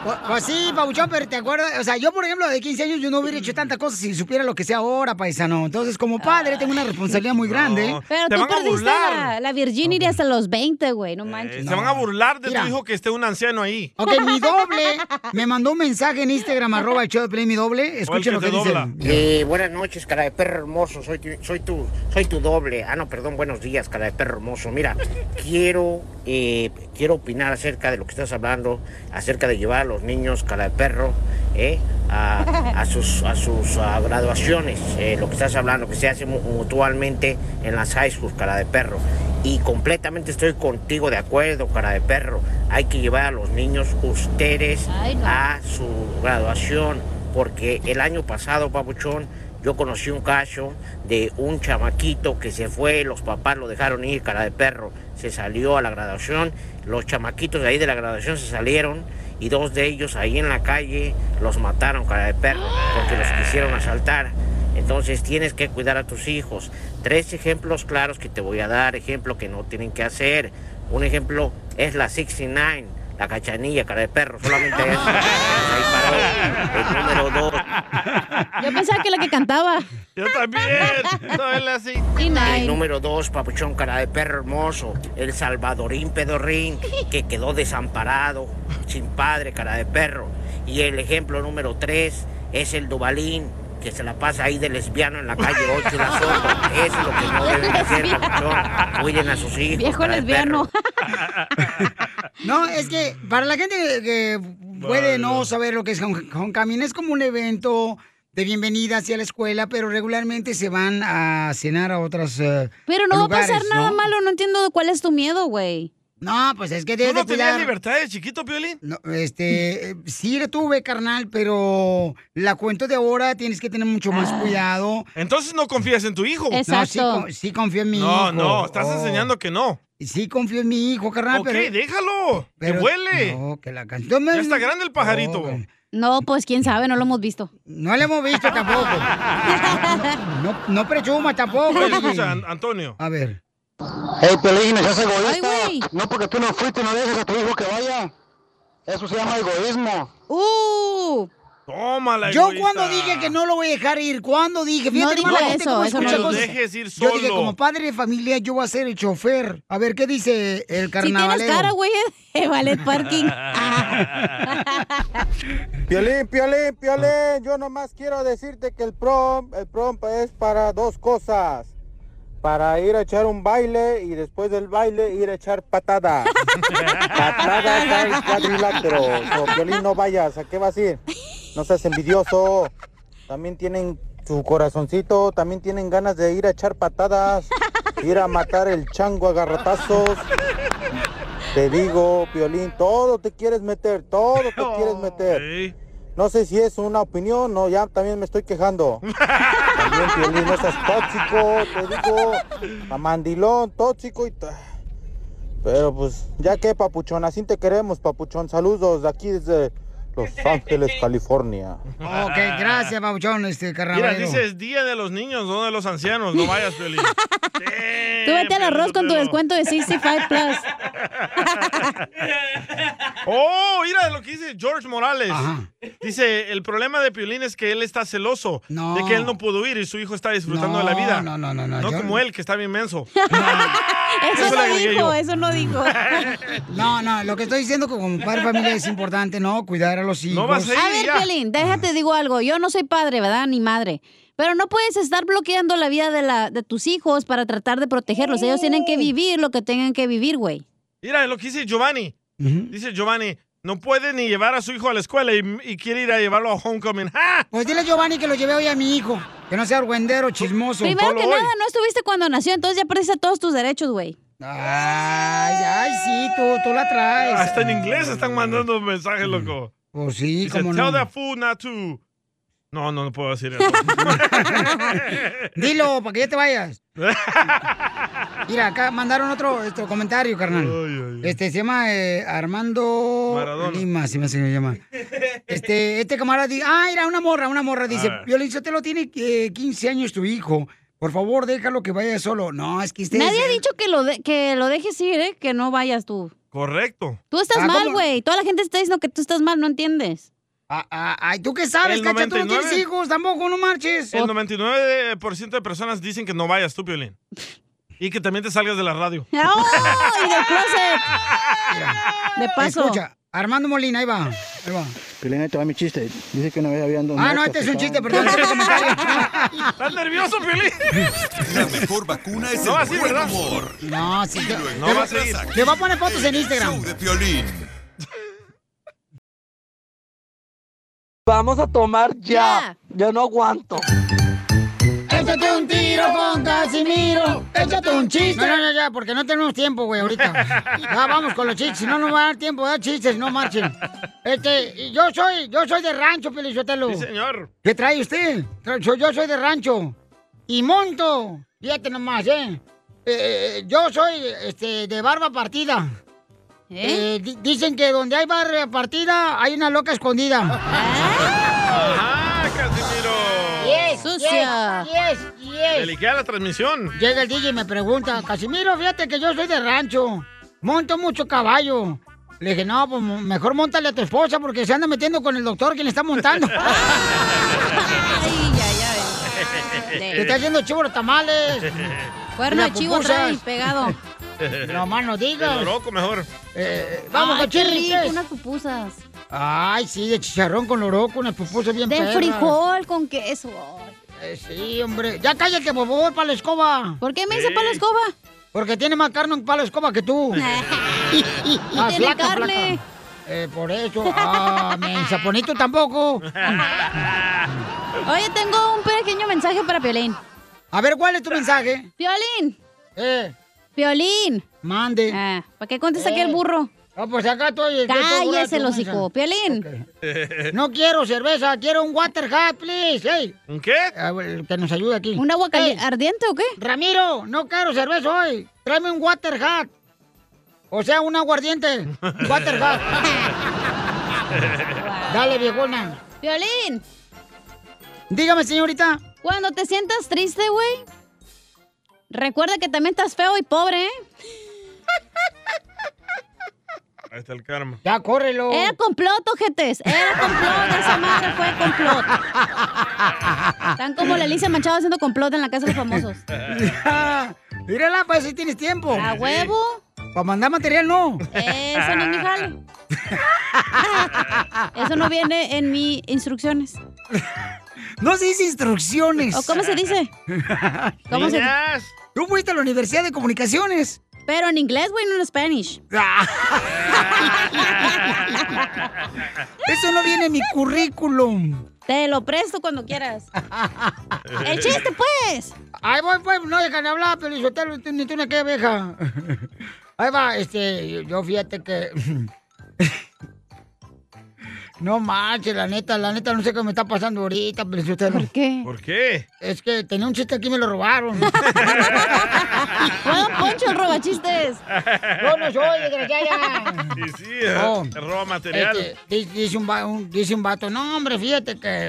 Pues, pues sí, Pabuchón, pero te acuerdas, o sea, yo por ejemplo de 15 años yo no hubiera hecho tantas cosas si supiera lo que sea ahora, paisano. Entonces, como padre tengo una responsabilidad muy grande. Pero Te tú van a perdiste burlar. la, la virginity hasta los 20, güey. No manches. Se van a burlar de Mira. tu hijo que esté un anciano ahí. Ok, mi doble me mandó un mensaje en Instagram, [laughs] arroba el show de Play, mi doble. Escuchen lo que dice. Eh, buenas noches, cara de perro hermoso. Soy tu, soy tu, soy tu doble. Ah, no, perdón, buenos días, cara de perro hermoso. Mira, [laughs] quiero eh, quiero opinar acerca de lo que estás hablando, acerca de llevar a los niños cara de perro ¿eh? a, a sus, a sus graduaciones, eh, lo que estás hablando, que se hace mu- mutualmente en las high schools, cara de perro. Y completamente estoy contigo de acuerdo, cara de perro. Hay que llevar a los niños ustedes a su graduación, porque el año pasado, papuchón, yo conocí un caso de un chamaquito que se fue, los papás lo dejaron ir, cara de perro, se salió a la graduación, los chamaquitos de ahí de la graduación se salieron y dos de ellos ahí en la calle los mataron, cara de perro, porque los quisieron asaltar. Entonces tienes que cuidar a tus hijos. Tres ejemplos claros que te voy a dar, ejemplo que no tienen que hacer. Un ejemplo es la 69, la cachanilla, cara de perro, solamente [laughs] eso. Ahí paró. El número dos. Yo pensaba que la que cantaba. Yo también. Soy la El número dos, papuchón, cara de perro hermoso. El Salvadorín Pedorrín, que quedó desamparado, sin padre, cara de perro. Y el ejemplo número tres es el Dubalín, que se la pasa ahí de lesbiano en la calle 8 y la sopa. Eso es lo que no [laughs] deben hacer, papuchón. Cuiden a sus hijos. Viejo lesbiano. [laughs] No, es que para la gente que, que puede no saber lo que es homecoming, es como un evento de bienvenida hacia la escuela, pero regularmente se van a cenar a otros eh, Pero no lugares, va a pasar nada ¿no? malo, no entiendo cuál es tu miedo, güey. No, pues es que ¿Tú debes no de tenías libertad de chiquito, Piolín? No, este, sí la tuve, carnal, pero la cuento de ahora tienes que tener mucho más cuidado. Entonces no confías en tu hijo. No, sí, con- sí confío en mi hijo. No, no, estás Oh. enseñando que no. Sí confío en mi hijo, carnal, Ok, pero... déjalo. pero- que huele. No, que la canción... Ya está grande el pajarito. No, pues quién sabe, no lo hemos visto. No lo hemos visto tampoco. [laughs] No, no presumas tampoco. Oye, escucha, An- Antonio. A ver. Hey, Pelín, seas Ay, egoísta. güey. no porque tú no fuiste, no dejes a tu hijo que vaya. Eso se llama egoísmo. ¡Uh! Tómala, Yo egoísta. cuando dije que no lo voy a dejar ir, ¿cuándo dije? No Fíjate cómo la gente eso, no escucha dijo. cosas. Dejes ir Yo dije, solo. como padre de familia, yo voy a ser el chofer. A ver, ¿qué dice el Si carnavalero? tienes cara, güey, [laughs] de valet parking. [laughs] Piolín, Piolín, Piolín, yo nomás quiero decirte que el prom, el prom es para dos cosas. Para ir a echar un baile y después del baile ir a echar patadas. [laughs] patadas al cuadrilátero. So, Piolín, no vayas, ¿a qué vas a ir? No seas envidioso. También tienen su corazoncito, también tienen ganas de ir a echar patadas, ir a matar el chango a garrotazos. Te digo, Piolín, todo te quieres meter, todo te quieres meter. No sé si es una opinión, no, ya también me estoy quejando. [laughs] También, Piolín, no seas tóxico, te digo, amandilón, tóxico y... ta- Pero pues, ya que, papuchón, así te queremos, papuchón. Saludos de aquí desde Los Ángeles, [laughs] California. Ok, gracias, Babuchón, este Mira, carnavalero. dice es día de los niños, no de los ancianos. No vayas, Piolín. [laughs] Tú vete al arroz con tu descuento de 65 plus. [laughs] Oh, mira lo que dice George Morales. Dice, el problema de Piolín es que él está celoso No. de que él no pudo ir y su hijo está disfrutando de la vida. no, no, no, no, No yo- como él, que está bien menso. Eso no dijo, yo. eso no dijo. No, no, lo que estoy diciendo como padre de familia es importante, ¿no? Cuidar a los hijos. A ver, Piolín, déjate digo algo. Yo no soy padre, ¿verdad? Ni madre. Pero no puedes estar bloqueando la vida de, la, de tus hijos para tratar de protegerlos. Ellos tienen que vivir lo que tengan que vivir, güey. Mira lo que dice Giovanni. Dice Giovanni, no puede ni llevar a su hijo a la escuela y, y quiere ir a llevarlo a homecoming. ¡Ja! Pues dile a Giovanni que lo lleve hoy a mi hijo. Que no sea argüendero, chismoso. Primero que nada, no estuviste cuando nació, entonces ya perdiste todos tus derechos, güey. Ay, ay, sí, tú, tú la traes. Hasta en inglés están mandando mensajes, loco. Pues sí, Dice, cómo tell no. that fool not to... No, no, no puedo decir eso. [laughs] Dilo, para que ya te vayas. [laughs] Mira, acá mandaron otro, otro comentario, carnal. Este se llama eh, Armando Maradona. Lima, se me hace que se llama. Este, este camarada dice, ah, era una morra, una morra, dice, Ah. Violín lo tiene eh, 15 años tu hijo. Por favor, déjalo que vaya solo. No, es que ustedes... Nadie ha dicho que lo, de- que lo dejes ir, ¿eh? Que no vayas tú. Correcto. Tú estás Ah, mal, güey. Toda la gente está diciendo que tú estás mal, no entiendes. Ah, Ay, ¿tú qué sabes, El cacha? Tú no 99. tienes hijos, tampoco, no marches. El 99% de personas dicen que no vayas tú, Piolín. [laughs] Y que también te salgas de la radio. ¡Oh! Y del closet. De paso. Escucha, Armando Molina, ahí va. Ahí va. Piolín, ahí te va mi chiste. Dice que una vez habían dos Ah, no, este es un chiste, perdón, este es el comentario. [laughs] ¿Estás nervioso, Piolín? La mejor vacuna es No, el así, buen ¿verdad? humor. No, sí. Te- lo te- No va a seguir. Le voy a poner fotos en Instagram. show de Piolín. Vamos a tomar ya. Ya no aguanto. Échate un Casimiro. Échate un chiste. No, no, ya, porque no tenemos tiempo, güey, ahorita. Ya vamos con los chistes. Si no, no va a dar tiempo de dar chistes, no marchen. Este, yo soy, yo soy de rancho, Pelizotelo. Sí, señor. ¿Qué trae usted? Yo soy de rancho. Y monto. Fíjate nomás, ¿eh? Eh, yo soy este, de barba partida. Eh, di- dicen que donde hay barba partida hay una loca escondida. ¡Ah, Casimiro! Yes, Sucia. Yes, Delicada la transmisión. Llega el DJ y me pregunta, Casimiro, fíjate que yo soy de rancho, monto mucho caballo. Le dije, no, pues mejor montale a tu esposa porque se anda metiendo con el doctor que le está montando. [laughs] Ay, ay, ay. Le está haciendo chivo los tamales. Cuerno de chivo trae pegado. [laughs] No más no digas. loco mejor. Eh, vamos Ay, qué unas pupusas. Ay, sí, de chicharrón con loroco, unas pupusas bien De perras. frijol con queso. Ay. Eh, sí, hombre. Ya cállate, por favor, para la escoba. ¿Por qué me dice para la escoba? Porque tiene más carne en palo de escoba que tú. [laughs] Y Ah, tiene flaca, carne. flaca. Eh, por eso. Ah, men, saponito tampoco. [laughs] Oye, tengo un pequeño mensaje para Piolín. A ver, ¿cuál es tu mensaje? Piolín. Eh, Piolín. mande. Ah, ¿Para qué contesta aquí Eh. el burro? No, pues acá estoy. Cállese, el hocico. Piolín. No quiero cerveza, quiero un water hat, please. Hey. ¿Un qué? A ver, que nos ayude aquí. ¿Un agua cali- Ey, ardiente o qué? Ramiro, no quiero cerveza hoy. Tráeme un water hat. O sea, un aguardiente. water hat. [laughs] Dale, viejona. Piolín. Dígame, señorita. Cuando te sientas triste, güey, recuerda que también estás feo y pobre, ¿eh? Ahí está el karma. Ya, córrelo. Era complot, ojetes. Era complot. Esa madre fue complot. Están como la Alicia Manchado haciendo complot en la casa de los famosos. [laughs] Mírala, pues si tienes tiempo. ¿A huevo? Para mandar material, no. Eso no es mi jale. [laughs] Eso no viene en mis instrucciones. No se dice instrucciones. ¿O cómo se dice? ¿Cómo se Niñas. Tú fuiste a la Universidad de Comunicaciones. Pero en inglés, güey, no en Spanish. Eso no viene en mi currículum. Te lo presto cuando quieras. El chiste, pues. Ahí voy, pues, no dejan de hablar, pero Isotelo, tú ni tú ni qué abeja. Ahí va, este, yo fíjate que... No manches, la neta, la neta, no sé qué me está pasando ahorita, pero Isotelo. ¿Por qué? ¿Por qué? Es que tenía un chiste aquí y me lo robaron. [laughs] Don Poncho el robachistes. Yo no soy, desgraciada. Sí, sí, eh, Oh. roba material. Este, di- dice, un, un- dice un vato, no, hombre, fíjate que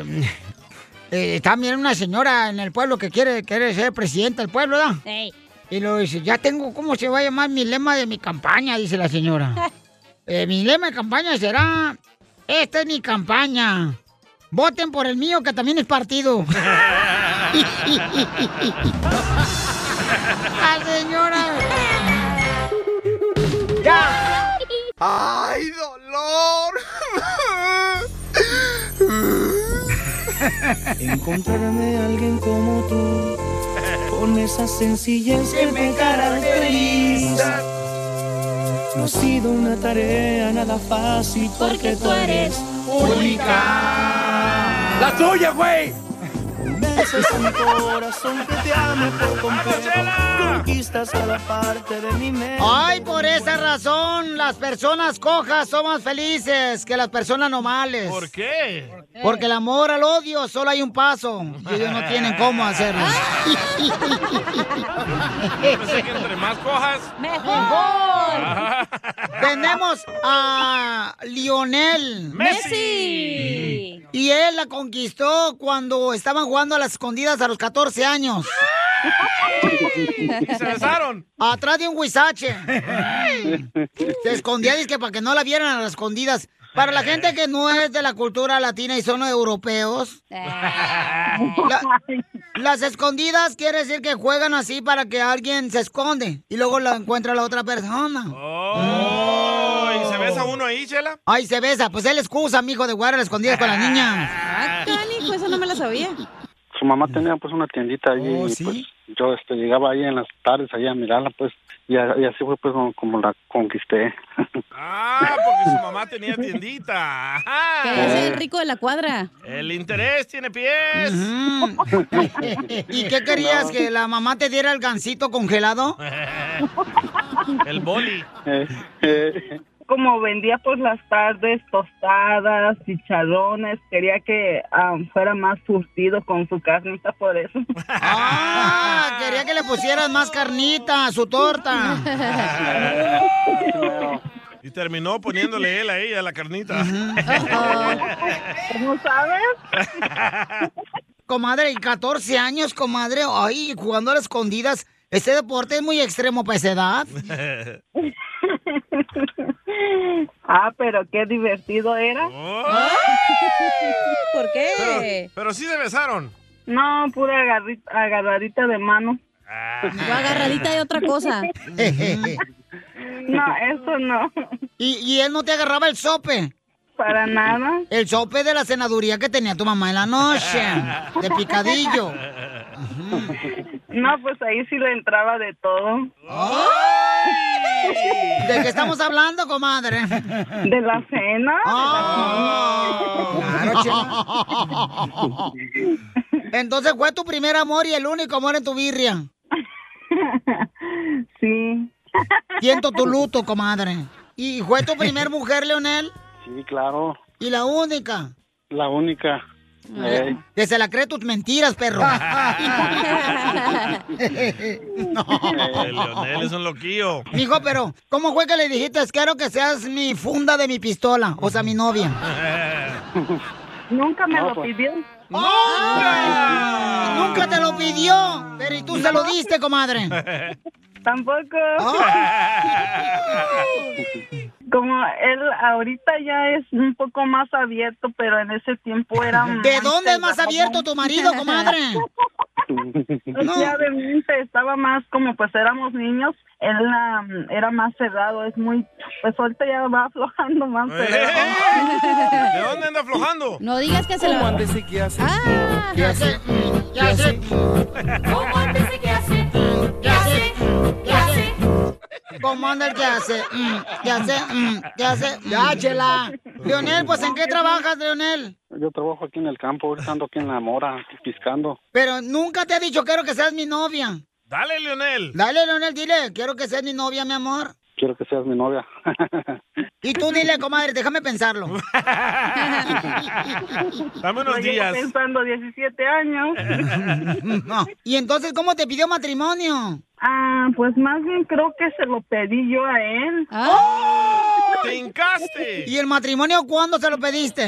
eh, está mirando una señora en el pueblo que quiere, quiere ser presidenta del pueblo, ¿verdad? Ey. Y lo dice, ya tengo, ¿cómo se va a llamar mi lema de mi campaña? Dice la señora. [laughs] Eh, mi lema de campaña será, esta es mi campaña. Voten por el mío, que también es partido. [laughs] la señora. ¡Ya! ¡Ay, dolor! Encontrarme a alguien como tú, con esa sencillez que me caracteriza. No ha sido una tarea nada fácil porque tú eres única. ¡La tuya, güey! Convences a mi corazón que te ame por completo. Conquistas cada parte de mi mente. Ay, por esa razón, las personas cojas son más felices que las personas normales. ¿Por qué? Porque el amor al odio solo hay un paso y ellos no tienen cómo hacerlo. [laughs] Pensé que entre más cojas. ¡Mejor! Tenemos a Lionel Messi. Y él la conquistó cuando estaban jugando a las escondidas a los 14 años. Y se besaron. Atrás de un huizache. Se escondía, dice que para que no la vieran a las escondidas. Para la gente que no es de la cultura latina y son europeos, la- las escondidas quiere decir que juegan así para que alguien se esconde y luego la encuentra la otra persona. Oh, y se besa uno ahí, Chela? Ay, se besa. Pues él excusa, mijo, de jugar a las escondidas con las niñas. Ah, canijo, eso no me lo sabía. Su mamá tenía pues una tiendita allí Oh, y pues yo este, llegaba ahí en las tardes allá a mirarla pues y, a- y así fue pues como, como la conquisté. [laughs] Ah, porque su mamá tenía tiendita. Ajá. Que es el rico de la cuadra. El interés tiene pies. [laughs] ¿Y qué querías? ¿Que la mamá te diera el gancito congelado? [laughs] El boli. Como vendía por las tardes tostadas, chicharrones, quería que ah, fuera más surtido con su carnita por eso. Ah, [laughs] quería que le pusieras más carnita a su torta. [laughs] [laughs] Y terminó poniéndole él a ella la carnita. ¿Cómo sabes? Comadre, y 14 años, comadre. Ay, jugando a las escondidas. Este deporte es muy extremo para esa edad. [laughs] Ah, pero qué divertido era. ¿Por qué? Pero, pero sí se besaron. No, pura agarradita de mano. Agarradita de otra cosa. [laughs] No, eso no. ¿Y, y él no te agarraba el sope? Para nada. El sope de la senaduría que tenía tu mamá en la noche. [laughs] De picadillo. No, pues ahí sí le entraba de todo. ¿De qué estamos hablando, comadre? De la cena. Claro, chela. Entonces fue tu primer amor y el único amor en tu birria. Sí. Siento tu luto, comadre. ¿Y fue tu primer mujer, Leonel? Sí, claro, ¿Y la única? la única. Ey. Que se la cree tus mentiras, perro. [laughs] [laughs] El Leonel es un loquillo. Mijo, pero, ¿cómo fue que le dijiste, quiero que seas mi funda de mi pistola? O sea, mi novia. [laughs] Nunca me No, lo pues. pidió. ¡Ay! Nunca te lo pidió. Pero ¿y tú se lo diste, comadre? Tampoco. Como él ahorita ya es un poco más abierto, pero en ese tiempo era... ¿De dónde es más abierto tu marido, comadre? [laughs] Obviamente estaba más como pues éramos niños, él um, era más cerrado, es muy, pues ahorita ya va aflojando más. pero- ¿De dónde anda aflojando? No digas que se la... ¿Cómo dice qué hace? Ah. ¿Qué hace? ¿Qué hace? ¿Cómo antes de qué hace? ¿Qué hace? ¿Qué hace? ¿Cómo anda el que hace? Mm, ¿Qué hace? Mm, ¿Qué hace? Ya, chela. Leonel, pues ¿en qué trabajas, Leonel? Yo trabajo aquí en el campo, ahorita ando aquí en la mora, piscando. Pero nunca te ha dicho, quiero que seas mi novia. Dale, Leonel. Dale, Leonel, dile, quiero que seas mi novia, mi amor. Quiero que seas mi novia. Y tú dile, comadre, déjame pensarlo. [laughs] Dame Lo unos llevo días. pensando 17 años. [laughs] No. Y entonces, ¿cómo te pidió matrimonio? Ah, pues más bien creo que se lo pedí yo a él. ¡Te hincaste! ¿Y el matrimonio cuándo se lo pediste?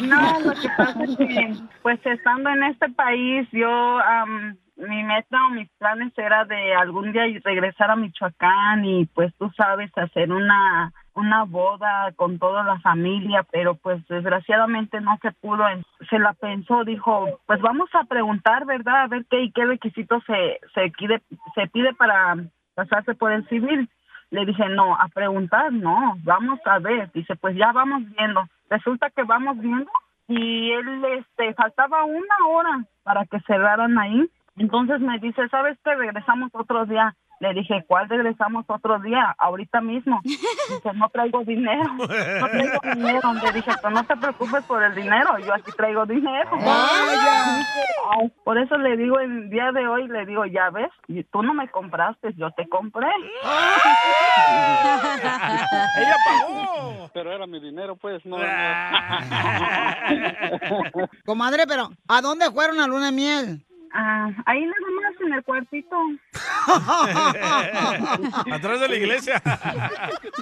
No, lo que pasa es que, pues estando en este país, yo, am, mi meta o mis planes era de algún día regresar a Michoacán y pues tú sabes, hacer una, una boda con toda la familia, pero pues desgraciadamente no se pudo. Se la pensó, dijo, pues vamos a preguntar, ¿verdad? A ver qué y qué requisitos se, se, pide, se pide para casarse por el civil. Le dije, no, a preguntar, no, vamos a ver. Dice, pues ya vamos viendo. Resulta que vamos viendo y él, este, faltaba una hora para que cerraran ahí. Entonces me dice, ¿sabes qué? Regresamos otro día. Le dije, ¿cuál regresamos otro día? Ahorita mismo. Dice, no traigo dinero. No traigo [laughs] dinero. Le dije, pues no te preocupes por el dinero. Yo aquí traigo dinero. Vaya. "Ay". Por eso le digo, el día de hoy, le digo, ya ves, tú no me compraste, yo te compré. [laughs] ¡Ella pagó! Pero era mi dinero, pues, no. [laughs] Comadre, pero ¿a dónde fueron a luna de miel? Ah, ahí nada más en el cuartito. [laughs] Atrás de la iglesia. [laughs]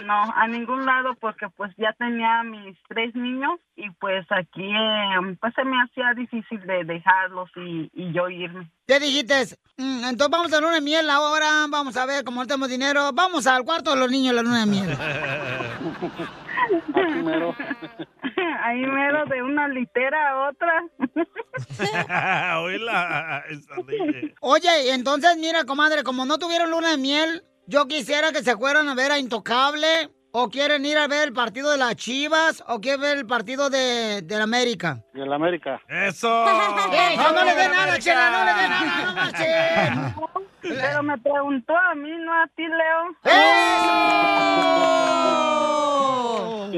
No, a ningún lado porque pues ya tenía mis tres niños y pues aquí eh, pues se me hacía difícil de dejarlos y, y yo irme. ¿Qué dijiste? Mm, entonces vamos a luna de miel ahora, vamos a ver cómo tenemos dinero, vamos al cuarto de los niños la luna de miel. [laughs] Así mero. [laughs] Ahí mero de una litera a otra. [laughs] Oíla, Oye, entonces mira, comadre, como no tuvieron luna de miel, yo quisiera que se fueran a ver a Intocable o quieren ir a ver el partido de las Chivas o quieren ver el partido de, de la América? De la América. ¡Eso! [laughs] ¡Ey, no, no le dé nada, Chela, no le dé nada, no marchen! [laughs] Pero me preguntó a mí, no a ti, Leo. ¡Eso!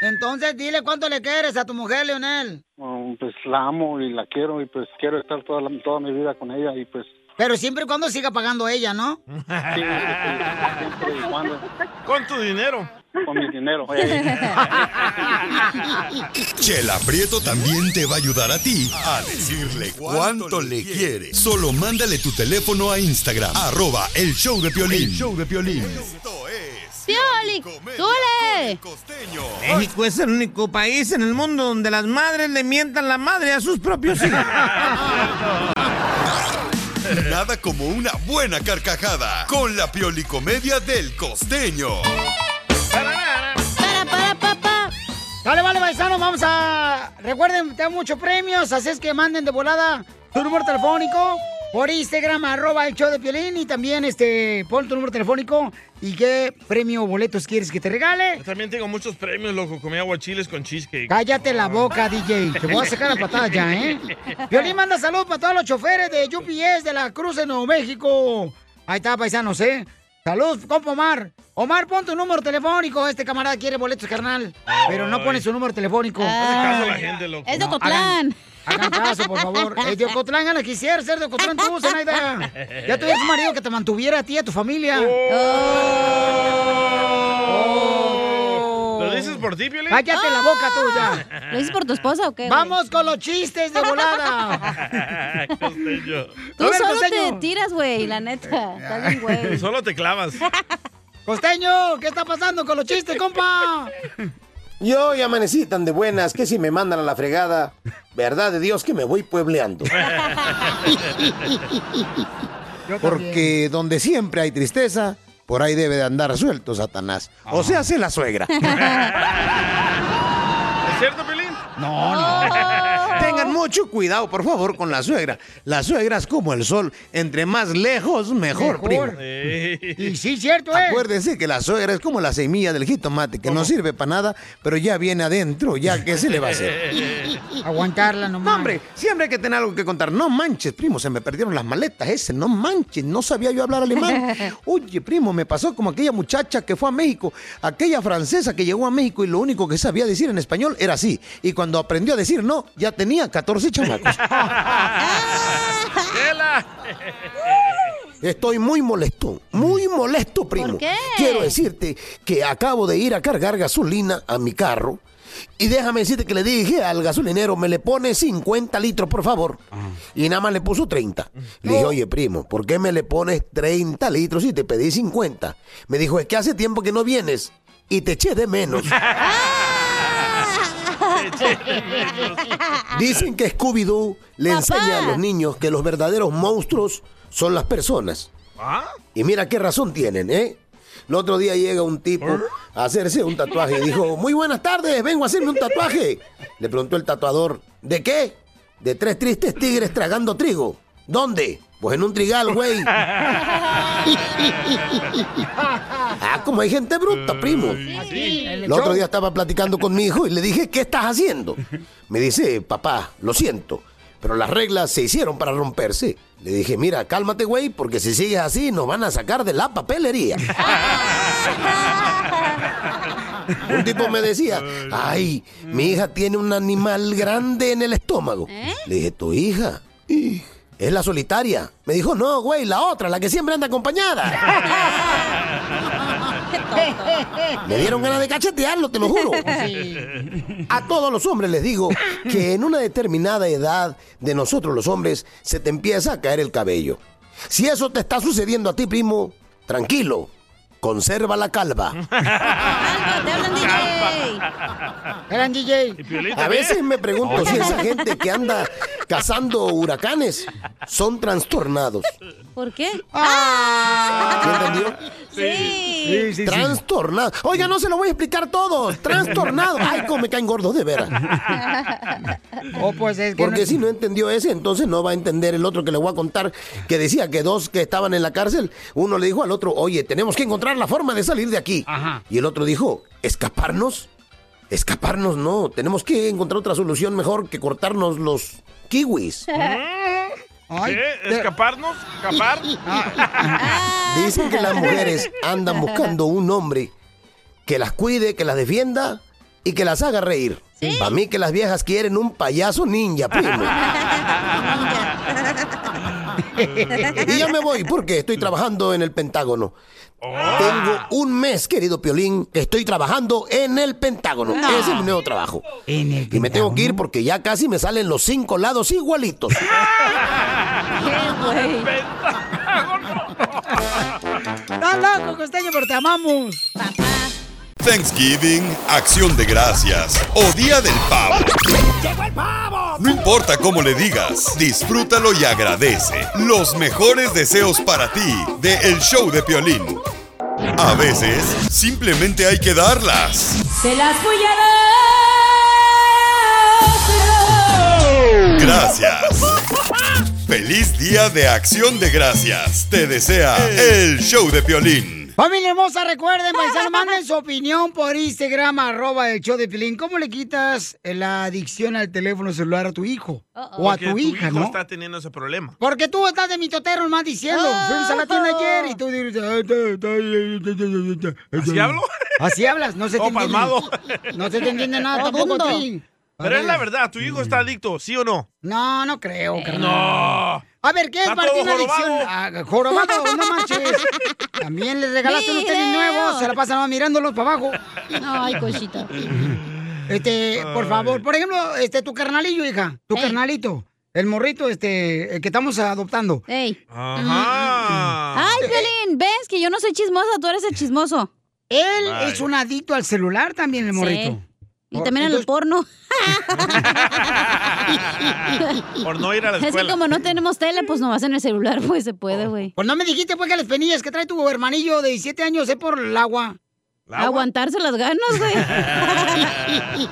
Entonces, dile cuánto le quieres a tu mujer, Leonel. Oh, pues la amo y la quiero y pues quiero estar toda, la- toda mi vida con ella y pues Pero siempre y cuando siga pagando ella, ¿no? sí, siempre y cuando Con tu dinero. con mi dinero. [laughs] Chela Prieto también te va a ayudar a ti a decirle cuánto le quiere. Solo mándale tu teléfono a Instagram, arroba el show de Piolín. El show de Piolín. ¡Pioli! ¡Súbele! México es el único país en el mundo donde las madres le mientan la madre a sus propios hijos. [laughs] [laughs] Nada como una buena carcajada con la piolicomedia del costeño. Para, para, papá. Dale, vale, paisanos, vamos a... Recuerden, tengo muchos premios, así es que manden de volada tu número telefónico por Instagram, arroba el show de Piolín, y también, este, pon tu número telefónico y qué premio o boletos quieres que te regale. Yo también tengo muchos premios, loco. Comí aguachiles con cheesecake. Cállate la boca, DJ. Te voy a sacar la [laughs] patada ya, ¿eh? Violín manda salud para todos los choferes de UPS de la Cruz de Nuevo México. Ahí está, paisanos, ¿eh? Salud, compa Omar. Omar, pon tu número telefónico. Este camarada quiere boletos, carnal. Pero no pone su número telefónico. Hazle caso a la gente, loco. Es de No. Hagan caso, por favor. Es de Ocotlán, Ana, quisiera ser de Ocotlán tú, Zenaida. Ya tuvieras un marido que te mantuviera a ti y a tu familia. Oh. ¿Lo dices por ti, Piolín? Cállate la boca tú ya. ¿Lo dices por tu esposa o qué? Vamos con los chistes de volada. [laughs] Costeño. Tú ver, solo te tiras, güey, la neta. Estás bien, güey. Solo te clavas. Costeño, ¿qué está pasando con los chistes, compa? Yo ya amanecí tan de buenas que si me mandan a la fregada, verdad de Dios que me voy puebleando. [laughs] Porque donde siempre hay tristeza, por ahí debe de andar suelto Satanás. O sea, hace la suegra. [laughs] ¿Es cierto, Piolín? No, no. Mucho cuidado, por favor, con la suegra. La suegra es como el sol. Entre más lejos, mejor, primo. Y sí, cierto, ¿eh? Acuérdese que la suegra es como la semilla del jitomate, que no sirve para nada, pero ya viene adentro, ya que se le va a hacer. [laughs] Aguantarla nomás. No, hombre, siempre hay que tener algo que contar. No manches, primo, se me perdieron las maletas ese, no manches, no sabía yo hablar alemán. [laughs] Oye, primo, me pasó como aquella muchacha que fue a México, aquella francesa que llegó a México y lo único que sabía decir en español era así. Y cuando aprendió a decir no, ya tenía 14 chamacos. [laughs] ¡Chela! Estoy muy molesto, muy molesto, primo. ¿Por qué? Quiero decirte que acabo de ir a cargar gasolina a mi carro. Y déjame decirte que le dije al gasolinero, me le pone 50 litros, por favor. Y nada más le puso 30. Le dije, oye, primo, ¿por qué me le pones 30 litros si te pedí 50? Me dijo, es que hace tiempo que no vienes y te eché de menos. [laughs] [laughs] Dicen que Scooby-Doo le Papá. enseña a los niños que los verdaderos monstruos son las personas. ¿Ah? Y mira qué razón tienen, ¿eh? El otro día llega un tipo a hacerse un tatuaje y dijo, muy buenas tardes, vengo a hacerme un tatuaje. Le preguntó el tatuador, ¿de qué? De tres tristes tigres tragando trigo. ¿Dónde? Pues en un trigal, güey. [laughs] [laughs] ah, como hay gente bruta, primo. El otro día estaba platicando con mi hijo y le dije, ¿qué estás haciendo? Me dice, papá, lo siento, pero las reglas se hicieron para romperse. Le dije, mira, cálmate, güey, porque si sigues así nos van a sacar de la papelería. [laughs] Un tipo me decía, ay, mi hija tiene un animal grande en el estómago. Le dije, ¿tu hija? "Y, Es la solitaria. Me dijo, no, güey, la otra, la que siempre anda acompañada. [laughs] Me dieron ganas de cachetearlo, te lo juro. A todos los hombres les digo que en una determinada edad de nosotros los hombres se te empieza a caer el cabello. Si eso te está sucediendo a ti, primo, tranquilo, conserva la calva. [laughs] ¡Te hablan, DJ! Eran DJ. A veces me pregunto si esa gente que anda cazando huracanes son trastornados. ¿Por qué? ¿Sí entendió? Sí. Trastornado. Oiga, no se lo voy a explicar todo. Trastornado. Ay, cómo me caen gordos de veras. [laughs] Oh, pues es que Porque no- si no entendió ese, entonces no va a entender el otro que le voy a contar, que decía que dos que estaban en la cárcel, uno le dijo al otro, oye, tenemos que encontrar la forma de salir de aquí. Y el otro dijo, ¿escaparnos? Escaparnos no, tenemos que encontrar otra solución mejor que cortarnos los kiwis. [laughs] ¿Qué? ¿Escaparnos? ¿Escapar? [laughs] [laughs] Dicen que las mujeres andan buscando un hombre que las cuide, que las defienda y que las haga reír. Para mí que las viejas quieren un payaso ninja, primo. [laughs] y ya me voy porque estoy trabajando en el Pentágono. Tengo un mes, querido Piolín, que estoy trabajando en el Pentágono. No. Ese es mi nuevo trabajo. y me tengo que ir porque ya casi me salen los cinco lados igualitos. [laughs] ¡Estás loco, costeño, pero te amamos! Thanksgiving, Acción de Gracias o Día del Pavo. ¡Llegó el pavo! No importa cómo le digas, disfrútalo y agradece. Los mejores deseos para ti de El Show de Piolín. A veces, simplemente hay que darlas. Se las voy a dar. Gracias. [laughs] Feliz Día de Acción de Gracias. Te desea El Show de Piolín. Familia hermosa, recuerden, paisanos, [laughs] manden su opinión por Instagram, arroba el show de Pilín. ¿Cómo le quitas la adicción al teléfono celular a tu hijo? O a Porque tu hija, hijo ¿no? está teniendo ese problema. Porque tú estás de mitotero nomás diciendo, fuimos a la tienda ayer y tú dices... ¿Así hablo? Así hablas, no se te Oh, entiende. palmado. [laughs] No se te entiende nada tampoco a ti. Pero es la verdad, tu hijo está adicto, ¿sí o no? No, no creo, carnal. No. A ver, ¿qué es para ti una adicción? jorobado. Ah, jorobado, no [laughs] manches. También le regalaste unos tenis nuevos, se la pasan mirándolos para abajo. Ay, cosita. Este, por favor, por ejemplo, este, tu carnalillo, hija, tu carnalito, el morrito, este, el que estamos adoptando. Ey. Ajá. Ay, Piolín, ¿ves que yo no soy chismosa? Tú eres el chismoso. Él es un adicto al celular también, el morrito. Y también al porno. [laughs] Por no ir a la Es que escuela. como no tenemos tele, pues nomás en el celular, pues se puede, güey. Pues no me dijiste, pues, que las penillas que trae tu hermanillo de 17 años es por el agua. Aguantarse las ganas, güey. [laughs]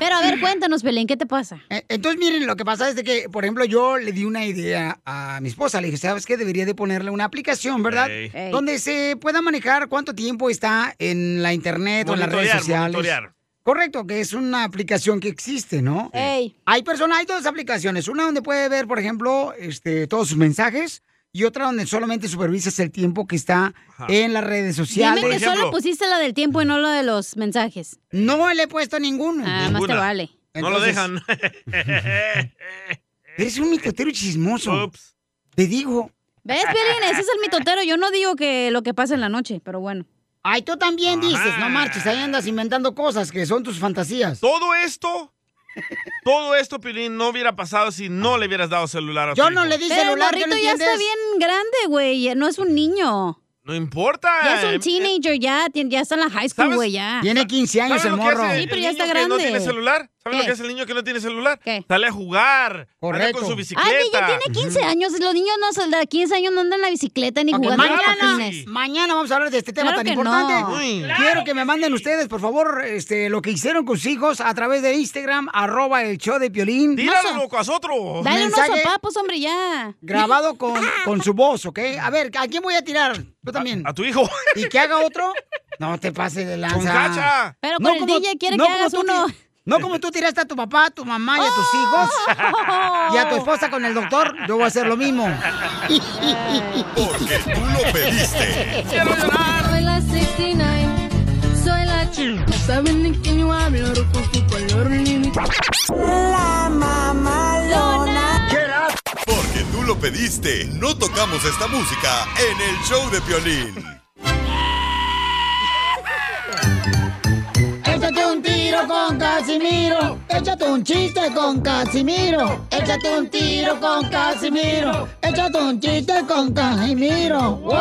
Pero a ver, cuéntanos, Pelín, ¿qué te pasa? Eh, Entonces, miren, lo que pasa es de que, por ejemplo, yo le di una idea a mi esposa. Le dije, ¿sabes qué? Debería de ponerle una aplicación, ¿verdad? Donde se pueda manejar cuánto tiempo está en la internet o en las redes sociales. monitorear. Correcto, que es una aplicación que existe, ¿no? Ey. Hay personas, hay dos aplicaciones. Una donde puede ver, por ejemplo, este, todos sus mensajes y otra donde solamente supervisas el tiempo que está en las redes sociales. Dime que solo pusiste la del tiempo y no la de los mensajes. No le he puesto ninguno. Ah, más te vale. No lo dejan. [laughs] Eres un mitotero chismoso. Te digo. ¿Ves, Piolín? Ese es el mitotero. Yo no digo que lo que pasa en la noche, pero bueno. Ay, tú también dices, no marches, ahí andas inventando cosas que son tus fantasías. Todo esto, todo esto, Pilín, no hubiera pasado si no le hubieras dado celular a tu Yo no hijo. le di Pero el celular, ¿qué morrito no ya está bien grande, güey. No es un niño. No importa. Ya es eh, un teenager, ya, ya está en la high school, güey, ya. Tiene 15 años ¿Sabes el morro. Sí, el pero ya está que no grande. tiene celular? ¿Sabes lo que hace el niño que no tiene celular? ¿Qué? Sale a jugar. Anda Correcto. con su Ay, bicicleta. que ya tiene 15 años. Los niños no son de 15 años no andan en la bicicleta ni Ok, jugando mañana, patines. mañana vamos a hablar de este tema Claro tan importante. no. Quiero que me manden ustedes, por favor, este, lo que hicieron con sus hijos a través de Instagram, arroba el show de Piolín. Tíralo, loco, a otro. Dale unos sopapos, hombre, ya. Grabado [laughs] con, con su voz, ¿ok? A ver, ¿a quién voy a tirar? Tú también. A tu hijo. ¿Y que haga otro? No te pases de lanza. Con cacha. Pero No con el como- DJ quiere no que hagas tú uno. No como tú tiraste a tu papá, a tu mamá y a tus hijos. Y a tu esposa con el doctor, yo voy a hacer lo mismo. Porque tú lo pediste. Quiero llorar. Soy la 69, soy la chica. Saben de quién yo hablo, su color. La mamalona. Porque tú lo pediste. No tocamos esta música en el show de Piolín. Échate un tiro con Casimiro. Échate un chiste con Casimiro. Échate un tiro con Casimiro. Échate un chiste con Casimiro. ¡Wow!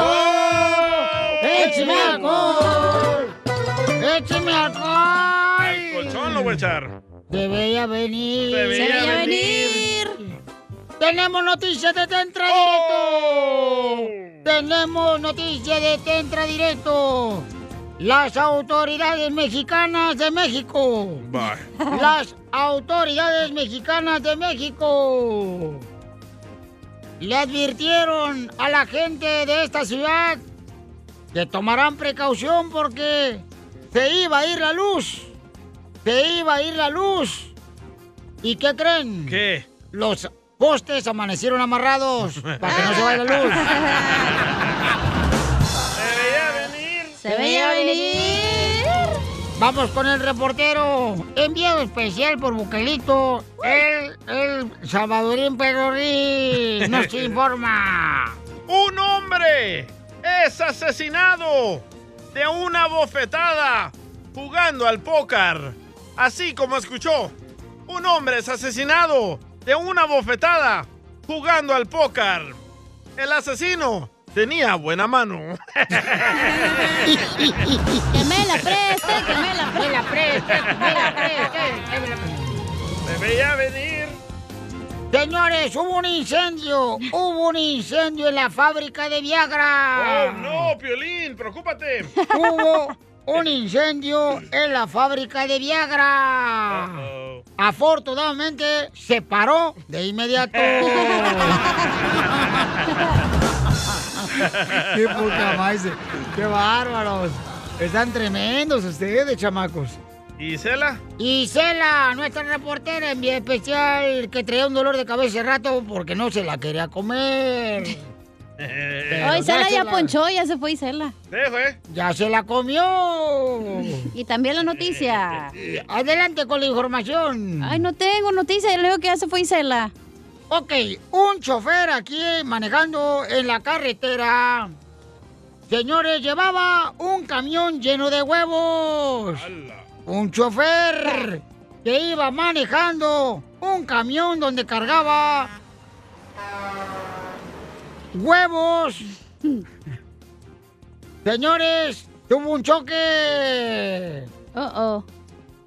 ¡Échame alcohol! ¡Échame alcohol! El colchón lo voy a echar. Se veía venir. Se veía Se veía venir. venir. Tenemos noticias de Tentra Oh. Directo. Tenemos noticias de Tentra Directo. Las autoridades mexicanas de México. Las autoridades mexicanas de México le advirtieron a la gente de esta ciudad que tomarán precaución porque se iba a ir la luz. Se iba a ir la luz. ¿Y qué creen? ¿Qué? Los postes amanecieron amarrados para que no se vaya la luz. [laughs] Se veía venir. Vamos con el reportero. Enviado especial por Buquelito, el, el Salvadorín Perrorín. Nos [laughs] informa. Un hombre es asesinado de una bofetada jugando al póker. Así como escuchó. Un hombre es asesinado de una bofetada jugando al póker. El asesino tenía buena mano. Que me la preste, que me la Me la preste, me la preste, que me la veía venir. Señores, hubo un incendio. Hubo un incendio en la fábrica de Viagra. Oh, no, Piolín, preocúpate. Hubo un incendio en la fábrica de Viagra. Afortunadamente se paró de inmediato. [laughs] [laughs] Qué poca más. Qué bárbaros. Están tremendos ustedes, chamacos. ¿Y Cela? Y Cela, nuestra reportera en vía especial, que traía un dolor de cabeza hace rato porque no se la quería comer. [laughs] Hoy Cela ya ponchó, ya se fue Isela. Ya se la comió. Y también la noticia. [laughs] Adelante con la información. Ay, no tengo noticia, yo le digo que ya se fue Isela. Ok, un chofer aquí manejando en la carretera. Señores, llevaba un camión lleno de huevos. Un chofer que iba manejando un camión donde cargaba huevos. Señores, tuvo un choque. Oh, oh.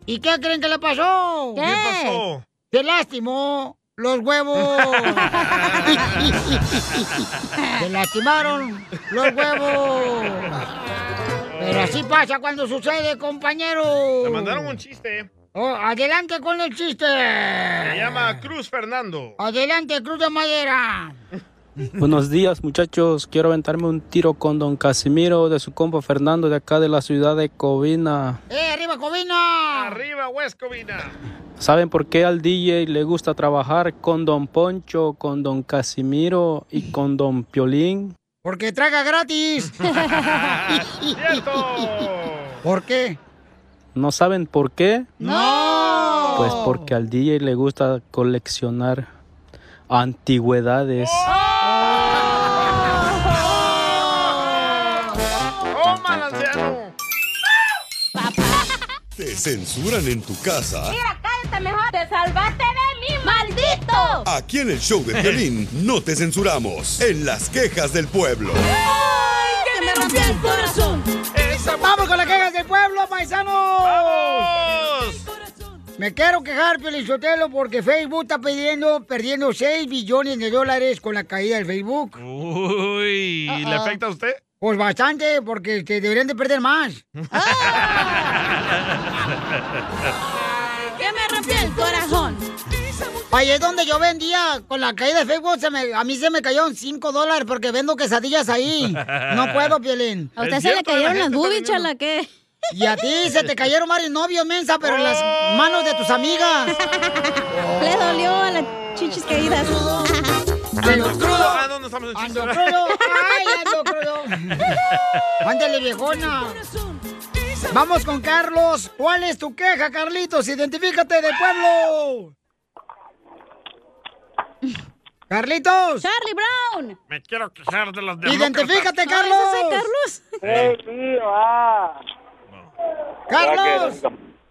¿Y qué creen que le pasó? ¿Qué? ¿Qué pasó? Se lastimó los huevos. [laughs] Se lastimaron los huevos. Pero así pasa cuando sucede, compañero. Le mandaron un chiste. Oh, adelante con el chiste. Se llama Cruz Fernando. Adelante, Cruz de Madera. Buenos días muchachos, quiero aventarme un tiro con don Casimiro de su compa Fernando de acá de la ciudad de Covina. ¡Eh, arriba, Covina! Arriba, West Covina. ¿Saben por qué al DJ le gusta trabajar con don Poncho, con don Casimiro y con don Piolín? Porque traga gratis. [laughs] ¿Por qué? ¿No saben por qué? ¡No! Pues porque al DJ le gusta coleccionar antigüedades. ¡Toma, ¿Te censuran en tu casa? Mira, cállate mejor. Te salvaste de mí, maldito. Aquí en el show de violín [laughs] no te censuramos. En las quejas del pueblo. ¡Ay, que me rompió el corazón! ¡Vamos con las quejas del pueblo, paisanos! ¡Vamos! Me quiero quejar, Pelizotelo, porque Facebook está pidiendo, perdiendo 6 billones de dólares con la caída del Facebook. Uy, ¿le Uh-oh. afecta a usted? Pues bastante, porque te deberían de perder más. Que me rompió el corazón. Oye, donde yo vendía con la caída de Facebook, se me- a mí se me cayeron 5 dólares porque vendo quesadillas ahí. No puedo, Piolín. ¿A usted se le cayeron las boobies, chala, qué? Y a ti se te cayeron varios novios, mensa, pero en las Oh. manos de tus amigas. [laughs] Le dolió a las chichis caídas. Ando crudo. Ah, ¿dónde estamos en Ando chiste? crudo. [laughs] Ay, Ándale, viejona. Vamos con Carlos. ¿Cuál es tu queja, Carlitos? Identifícate de pueblo. Carlitos. Charlie Brown. Me quiero quejar de las demócratas. Identifícate, Carlos. Hey, ah. Carlos.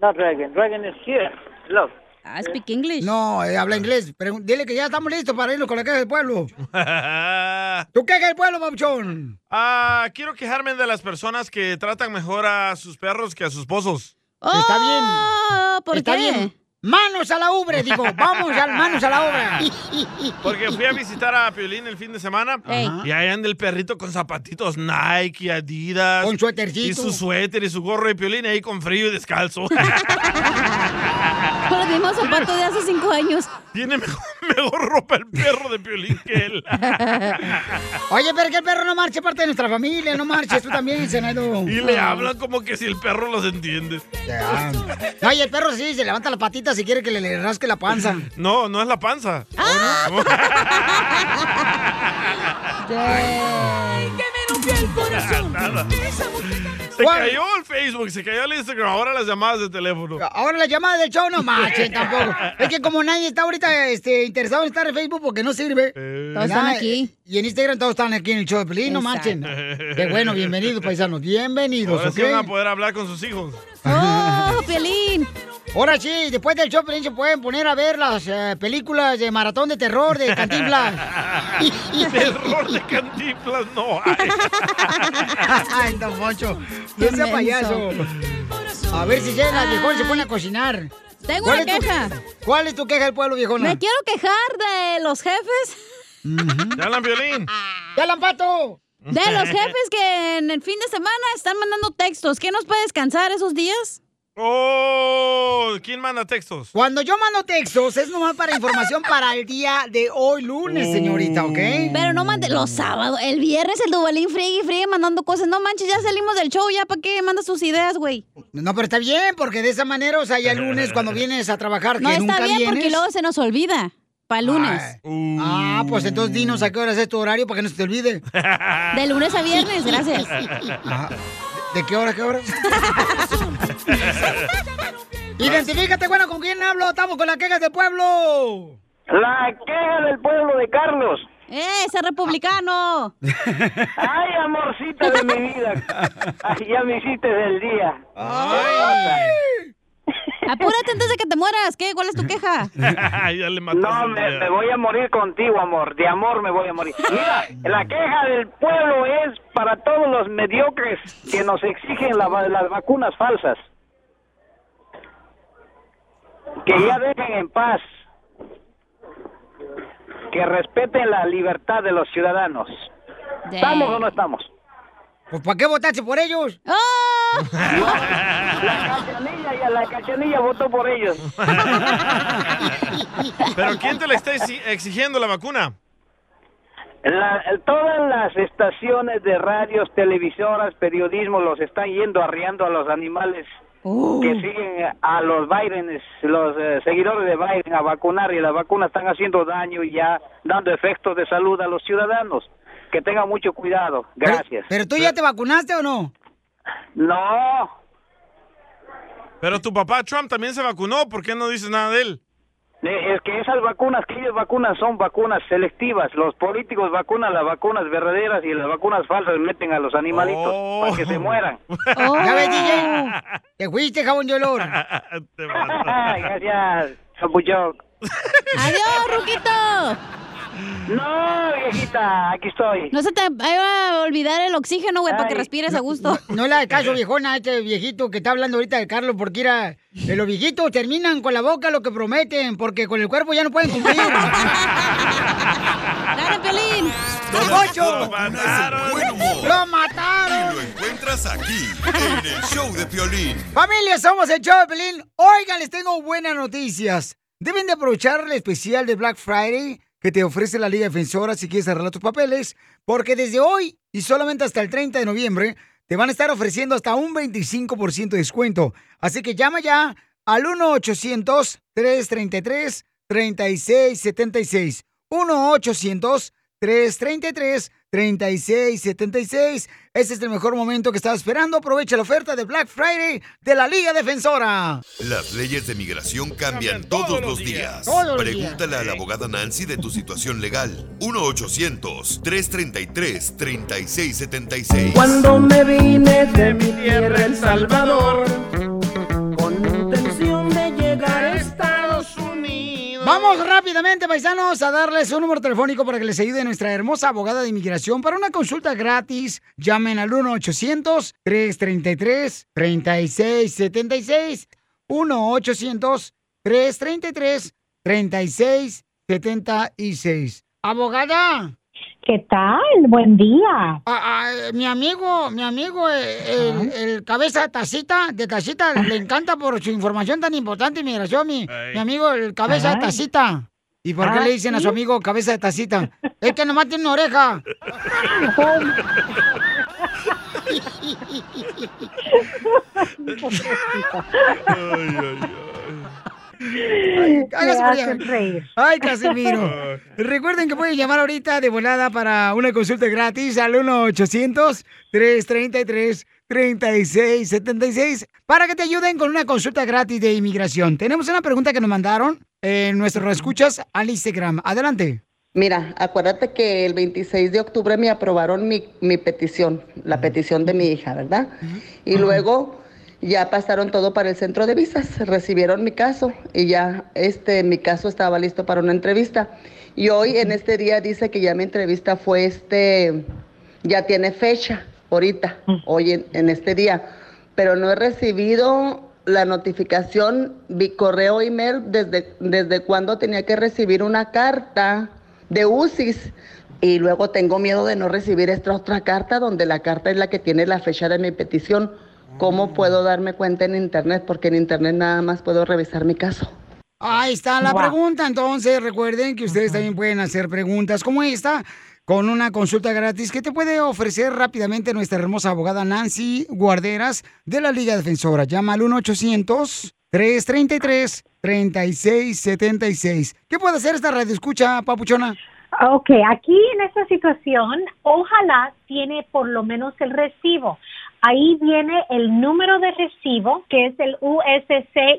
Not Reagan. Reagan is here. Look. I speak English. No, eh, habla inglés. Pregun- Dile que ya estamos listos para irnos con la queja del pueblo. [laughs] ¿Tu queja del pueblo, Pabuchón? Ah, quiero quejarme de las personas que tratan mejor a sus perros que a sus esposos. Está bien. Oh, ¿Por Está qué? bien. Manos a la ubre, digo, vamos al manos a la obra. [laughs] Porque fui a visitar a Piolín el fin de semana Ey. y ahí anda el perrito con zapatitos Nike, y Adidas. Con suétercito. Y su suéter y su gorro de Piolín ahí con frío y descalzo. [laughs] Con los mismos zapatos de hace cinco años. Tiene mejor, [laughs] mejor ropa el perro de Piolín que él. Oye, pero que el perro no marche parte de nuestra familia, no marches tú también, Senado. Y le hablan como que si el perro los entiende. No, y el perro sí, se levanta las patitas y quiere que le, le rasque la panza. [laughs] No, no es la panza. [laughs] [laughs] Nada. Se ¿Cuál? cayó el Facebook, se cayó el Instagram, ahora las llamadas de teléfono. Ahora la llamada del show no marchen tampoco. Es que como nadie está ahorita este, interesado en estar en Facebook porque no sirve. Todos están aquí. Y en Instagram todos están aquí en el show de Pelín, no marchen. Qué bueno, bienvenidos, paisanos. Bienvenidos, Ahora ¿ok? sí van a poder hablar con sus hijos. ¡Oh, Piolín! Ahora sí, después del show, se pueden poner a ver las eh, películas de maratón de terror de Cantinflas. [laughs] Terror de cantinflas no hay. [laughs] Ay, don Moncho, no sea menso. payaso. A ver si llega el viejón se pone a cocinar. Tengo ¿Cuál una es tu- queja. ¿Cuál es tu queja del pueblo, viejona? Me quiero quejar de los jefes. ¿Ya hablan violín? ¡Ya la empato! De los jefes que en el fin de semana están mandando textos. ¿Qué nos puede descansar esos días? Oh, ¿quién manda textos? Cuando yo mando textos es nomás para información para el día de hoy lunes, señorita, ¿ok? Pero no mande los sábados. El viernes el Dubalín friegue y friegue mandando cosas. No manches, ya salimos del show. ¿Ya para qué mandas tus ideas, güey? No, pero está bien, porque de esa manera, o sea, ya el lunes cuando vienes a trabajar, que No nunca está bien vienes. porque luego se nos olvida. Para el lunes. Ah, pues entonces dinos a qué hora es tu horario para que no se te olvide. De lunes a viernes, [laughs] gracias. Ah, ¿De qué hora, qué hora? Identifícate, bueno, ¿con quién hablo? Estamos con las quejas del pueblo. La queja del pueblo de Carlos. ¡Eh, ese republicano! Ay, amorcita de mi vida. Ay, ya me hiciste del día. Apúrate antes de que te mueras. ¿Qué? ¿Cuál es tu queja? [laughs] ya le No, me, voy a morir contigo, amor. De amor me voy a morir. Mira, la queja del pueblo es para todos los mediocres que nos exigen la las vacunas falsas. Que ya dejen en paz. Que respeten la libertad de los ciudadanos. ¿Estamos o no estamos? Pues ¿para qué votaste por ellos? La cachanilla y a la cachanilla votó por ellos. [laughs] ¿Pero quién te le está exi- exigiendo la vacuna? La- todas las estaciones de radios, televisoras, periodismo los están yendo arriando a los animales que siguen a los Biden, los eh, seguidores de Biden a vacunar y las vacunas están haciendo daño y ya dando efectos de salud a los ciudadanos. Que tengan mucho cuidado. Gracias. ¿Pero tú ya te vacunaste o no? No. Pero tu papá Trump también se vacunó, ¿por qué no dices nada de él? Eh, Es que esas vacunas que ellos vacunan son vacunas selectivas. Los políticos vacunan las vacunas verdaderas y las vacunas falsas meten a los animalitos para que se mueran. [laughs] [laughs] ¿Ya ves, DJ? Te fuiste, jabón de olor. [laughs] Gracias. ¡Adiós, Ruquito! No, viejita, aquí estoy. No se te vaya a olvidar el oxígeno, güey, para que respires a gusto. No le hagas caso, viejona, a este viejito que está hablando ahorita de Carlos, porque era, eh, los viejitos terminan con la boca lo que prometen, porque con el cuerpo ya no pueden cumplir. [laughs] ¡Dale, Pelín! Lo mataron. ¡Lo mataron! Y lo encuentras aquí, en el show de Piolín. Familia, somos el show de Pelín. Oigan, les tengo buenas noticias. Deben de aprovechar el especial de Black Friday que te ofrece la Liga Defensora si quieres arreglar tus papeles, porque desde hoy y solamente hasta el 30 de noviembre te van a estar ofreciendo hasta un 25% de descuento. Así que llama ya al 1-800-333-3676. 1-800-333-3676. Ese es el mejor momento que estás esperando. Aprovecha la oferta de Black Friday de la Liga Defensora. Las leyes de migración cambian todos los días. Todos los Pregúntale a la abogada Nancy de tu situación legal. 1-800-333-3676. Cuando me vine de mi tierra, El Salvador, rápidamente, paisanos, a darles un número telefónico para que les ayude nuestra hermosa abogada de inmigración para una consulta gratis. Llamen al 1-800-333-3676. 1-800-333-3676. Abogada. ¿Qué tal? Buen día. Ah, ah, eh, mi amigo, mi amigo, eh, el, el cabeza de tacita, de tacita, le [laughs] encanta por su información tan importante de inmigración, mi, mi amigo, el cabeza Ay. tacita. ¿Y por qué Ah, le dicen a su ¿sí? amigo cabeza de tacita? Es que nomás tiene una oreja. Ay, allá. hacen reír. Ay, Casimiro. Recuerden que pueden llamar ahorita de volada para una consulta gratis al 1-800-333-3676 para que te ayuden con una consulta gratis de inmigración. Tenemos una pregunta que nos mandaron en nuestro escuchas al Instagram. Adelante. Mira, acuérdate que el 26 de octubre me aprobaron mi, mi petición, la petición de mi hija, ¿verdad? Y luego ya pasaron todo para el centro de visas, recibieron mi caso y ya este mi caso estaba listo para una entrevista. Y hoy en este día dice que ya mi entrevista fue este ya tiene fecha ahorita, hoy en, en este día, pero no he recibido la notificación, vi correo email desde, desde cuando tenía que recibir una carta de UCIS y luego tengo miedo de no recibir esta otra carta donde la carta es la que tiene la fecha de mi petición. ¿Cómo puedo darme cuenta en internet? Porque en internet nada más puedo revisar mi caso. Ahí está la pregunta. Entonces, recuerden que ustedes también pueden hacer preguntas como esta con una consulta gratis que te puede ofrecer rápidamente nuestra hermosa abogada Nancy Guarderas de la Liga Defensora. Llama al 1-800-333-3676. ¿Qué puede hacer esta radio escucha, papuchona? Ok, aquí en esta situación, ojalá tiene por lo menos el recibo. Ahí viene el número de recibo, que es el uscis.gov.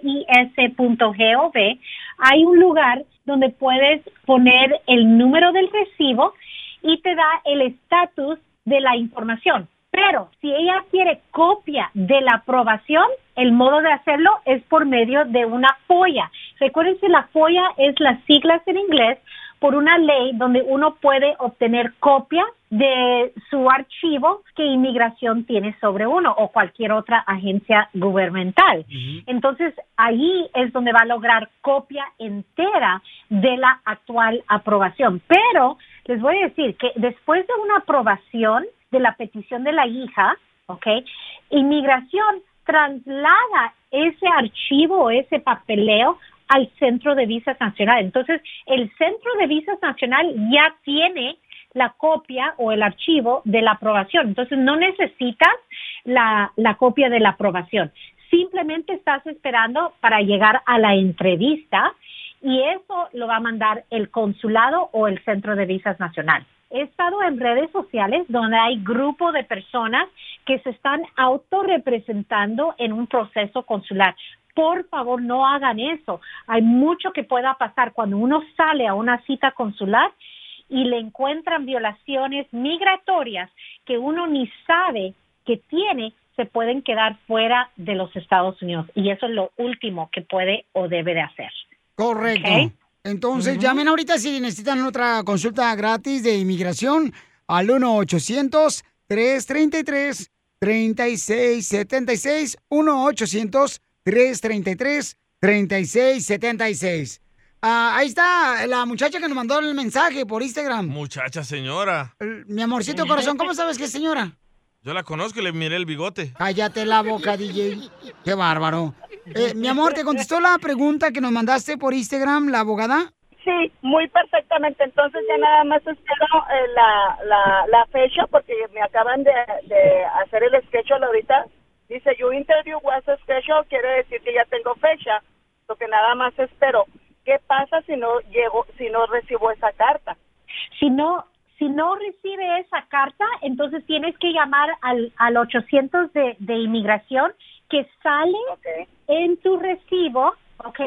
Hay un lugar donde puedes poner el número del recibo y te da el estatus de la información. Pero si ella quiere copia de la aprobación, el modo de hacerlo es por medio de una FOIA. Recuerden que la FOIA es las siglas en inglés por una ley donde uno puede obtener copia de su archivo que inmigración tiene sobre uno o cualquier otra agencia gubernamental. Entonces, ahí es donde va a lograr copia entera de la actual aprobación. Pero les voy a decir que después de una aprobación de la petición de la hija, ¿ok? Inmigración traslada ese archivo o ese papeleo al Centro de Visas Nacional. Entonces, el Centro de Visas Nacional ya tiene la copia o el archivo de la aprobación. Entonces, no necesitas la, la copia de la aprobación. Simplemente estás esperando para llegar a la entrevista y eso lo va a mandar el consulado o el Centro de Visas Nacional. He estado en redes sociales donde hay grupo de personas que se están autorrepresentando en un proceso consular. Por favor, no hagan eso. Hay mucho que pueda pasar cuando uno sale a una cita consular y le encuentran violaciones migratorias que uno ni sabe que tiene, se pueden quedar fuera de los Estados Unidos. Y eso es lo último que puede o debe de hacer. Correcto. Entonces, llamen ahorita si necesitan otra consulta gratis de inmigración al 1-800-333-3676. 1-800-333-3676. Ah, ahí está la muchacha que nos mandó el mensaje por Instagram. Muchacha señora. Mi amorcito corazón, ¿cómo sabes que es señora? Yo la conozco y le miré el bigote. Cállate la boca, DJ. Qué bárbaro. Eh, mi amor, ¿te contestó la pregunta que nos mandaste por Instagram, la abogada? Sí, muy perfectamente. Entonces ya nada más espero eh, la, la, la fecha porque me acaban de, de hacer el schedule ahorita. Dice, you interview was schedule, quiere decir que ya tengo fecha. Lo que nada más espero. ¿Qué pasa si no llego, si no recibo esa carta? Si no, si no recibe esa carta, entonces tienes que llamar al, al 800 de, de inmigración que sale en tu recibo, ¿ok?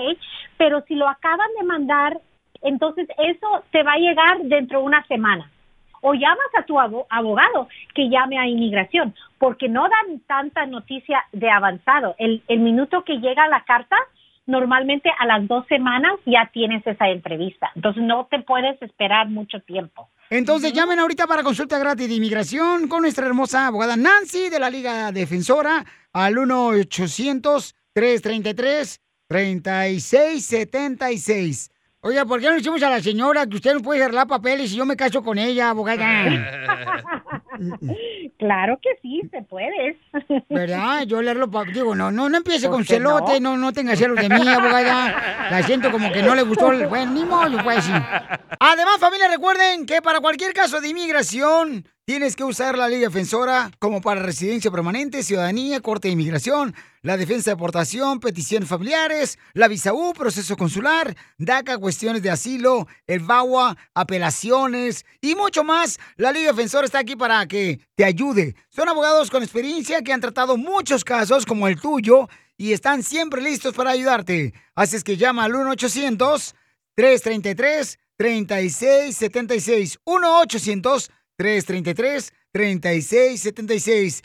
Pero si lo acaban de mandar, entonces eso te va a llegar dentro de una semana. O llamas a tu abo- abogado que llame a inmigración, porque no dan tanta noticia de avanzado. El, el minuto que llega la carta, normalmente a las dos semanas ya tienes esa entrevista. Entonces no te puedes esperar mucho tiempo. Entonces llamen ahorita para consulta gratis de inmigración con nuestra hermosa abogada Nancy de la Liga Defensora al 3676. Oiga, ¿por qué no le decimos a la señora que usted no puede arreglar papeles y yo me caso con ella, abogada? [laughs] Claro que sí, se puede. [laughs] ¿Verdad? Yo le arreglo pa- Digo, no, no, no empiece ¿Por con qué celote, no? no, no tenga celos de mí, abogada. La siento como que no le gustó el... Bueno, ni modo, pues sí. Además, familia, recuerden que para cualquier caso de inmigración tienes que usar la ley defensora como para residencia permanente, ciudadanía, corte de inmigración, la defensa de deportación, peticiones familiares, la visa U, proceso consular, DACA, cuestiones de asilo, el VAWA, apelaciones y mucho más. La ley defensora está aquí para que te ayude. Son abogados con experiencia que han tratado muchos casos como el tuyo y están siempre listos para ayudarte. Así es que llama al 1 800 333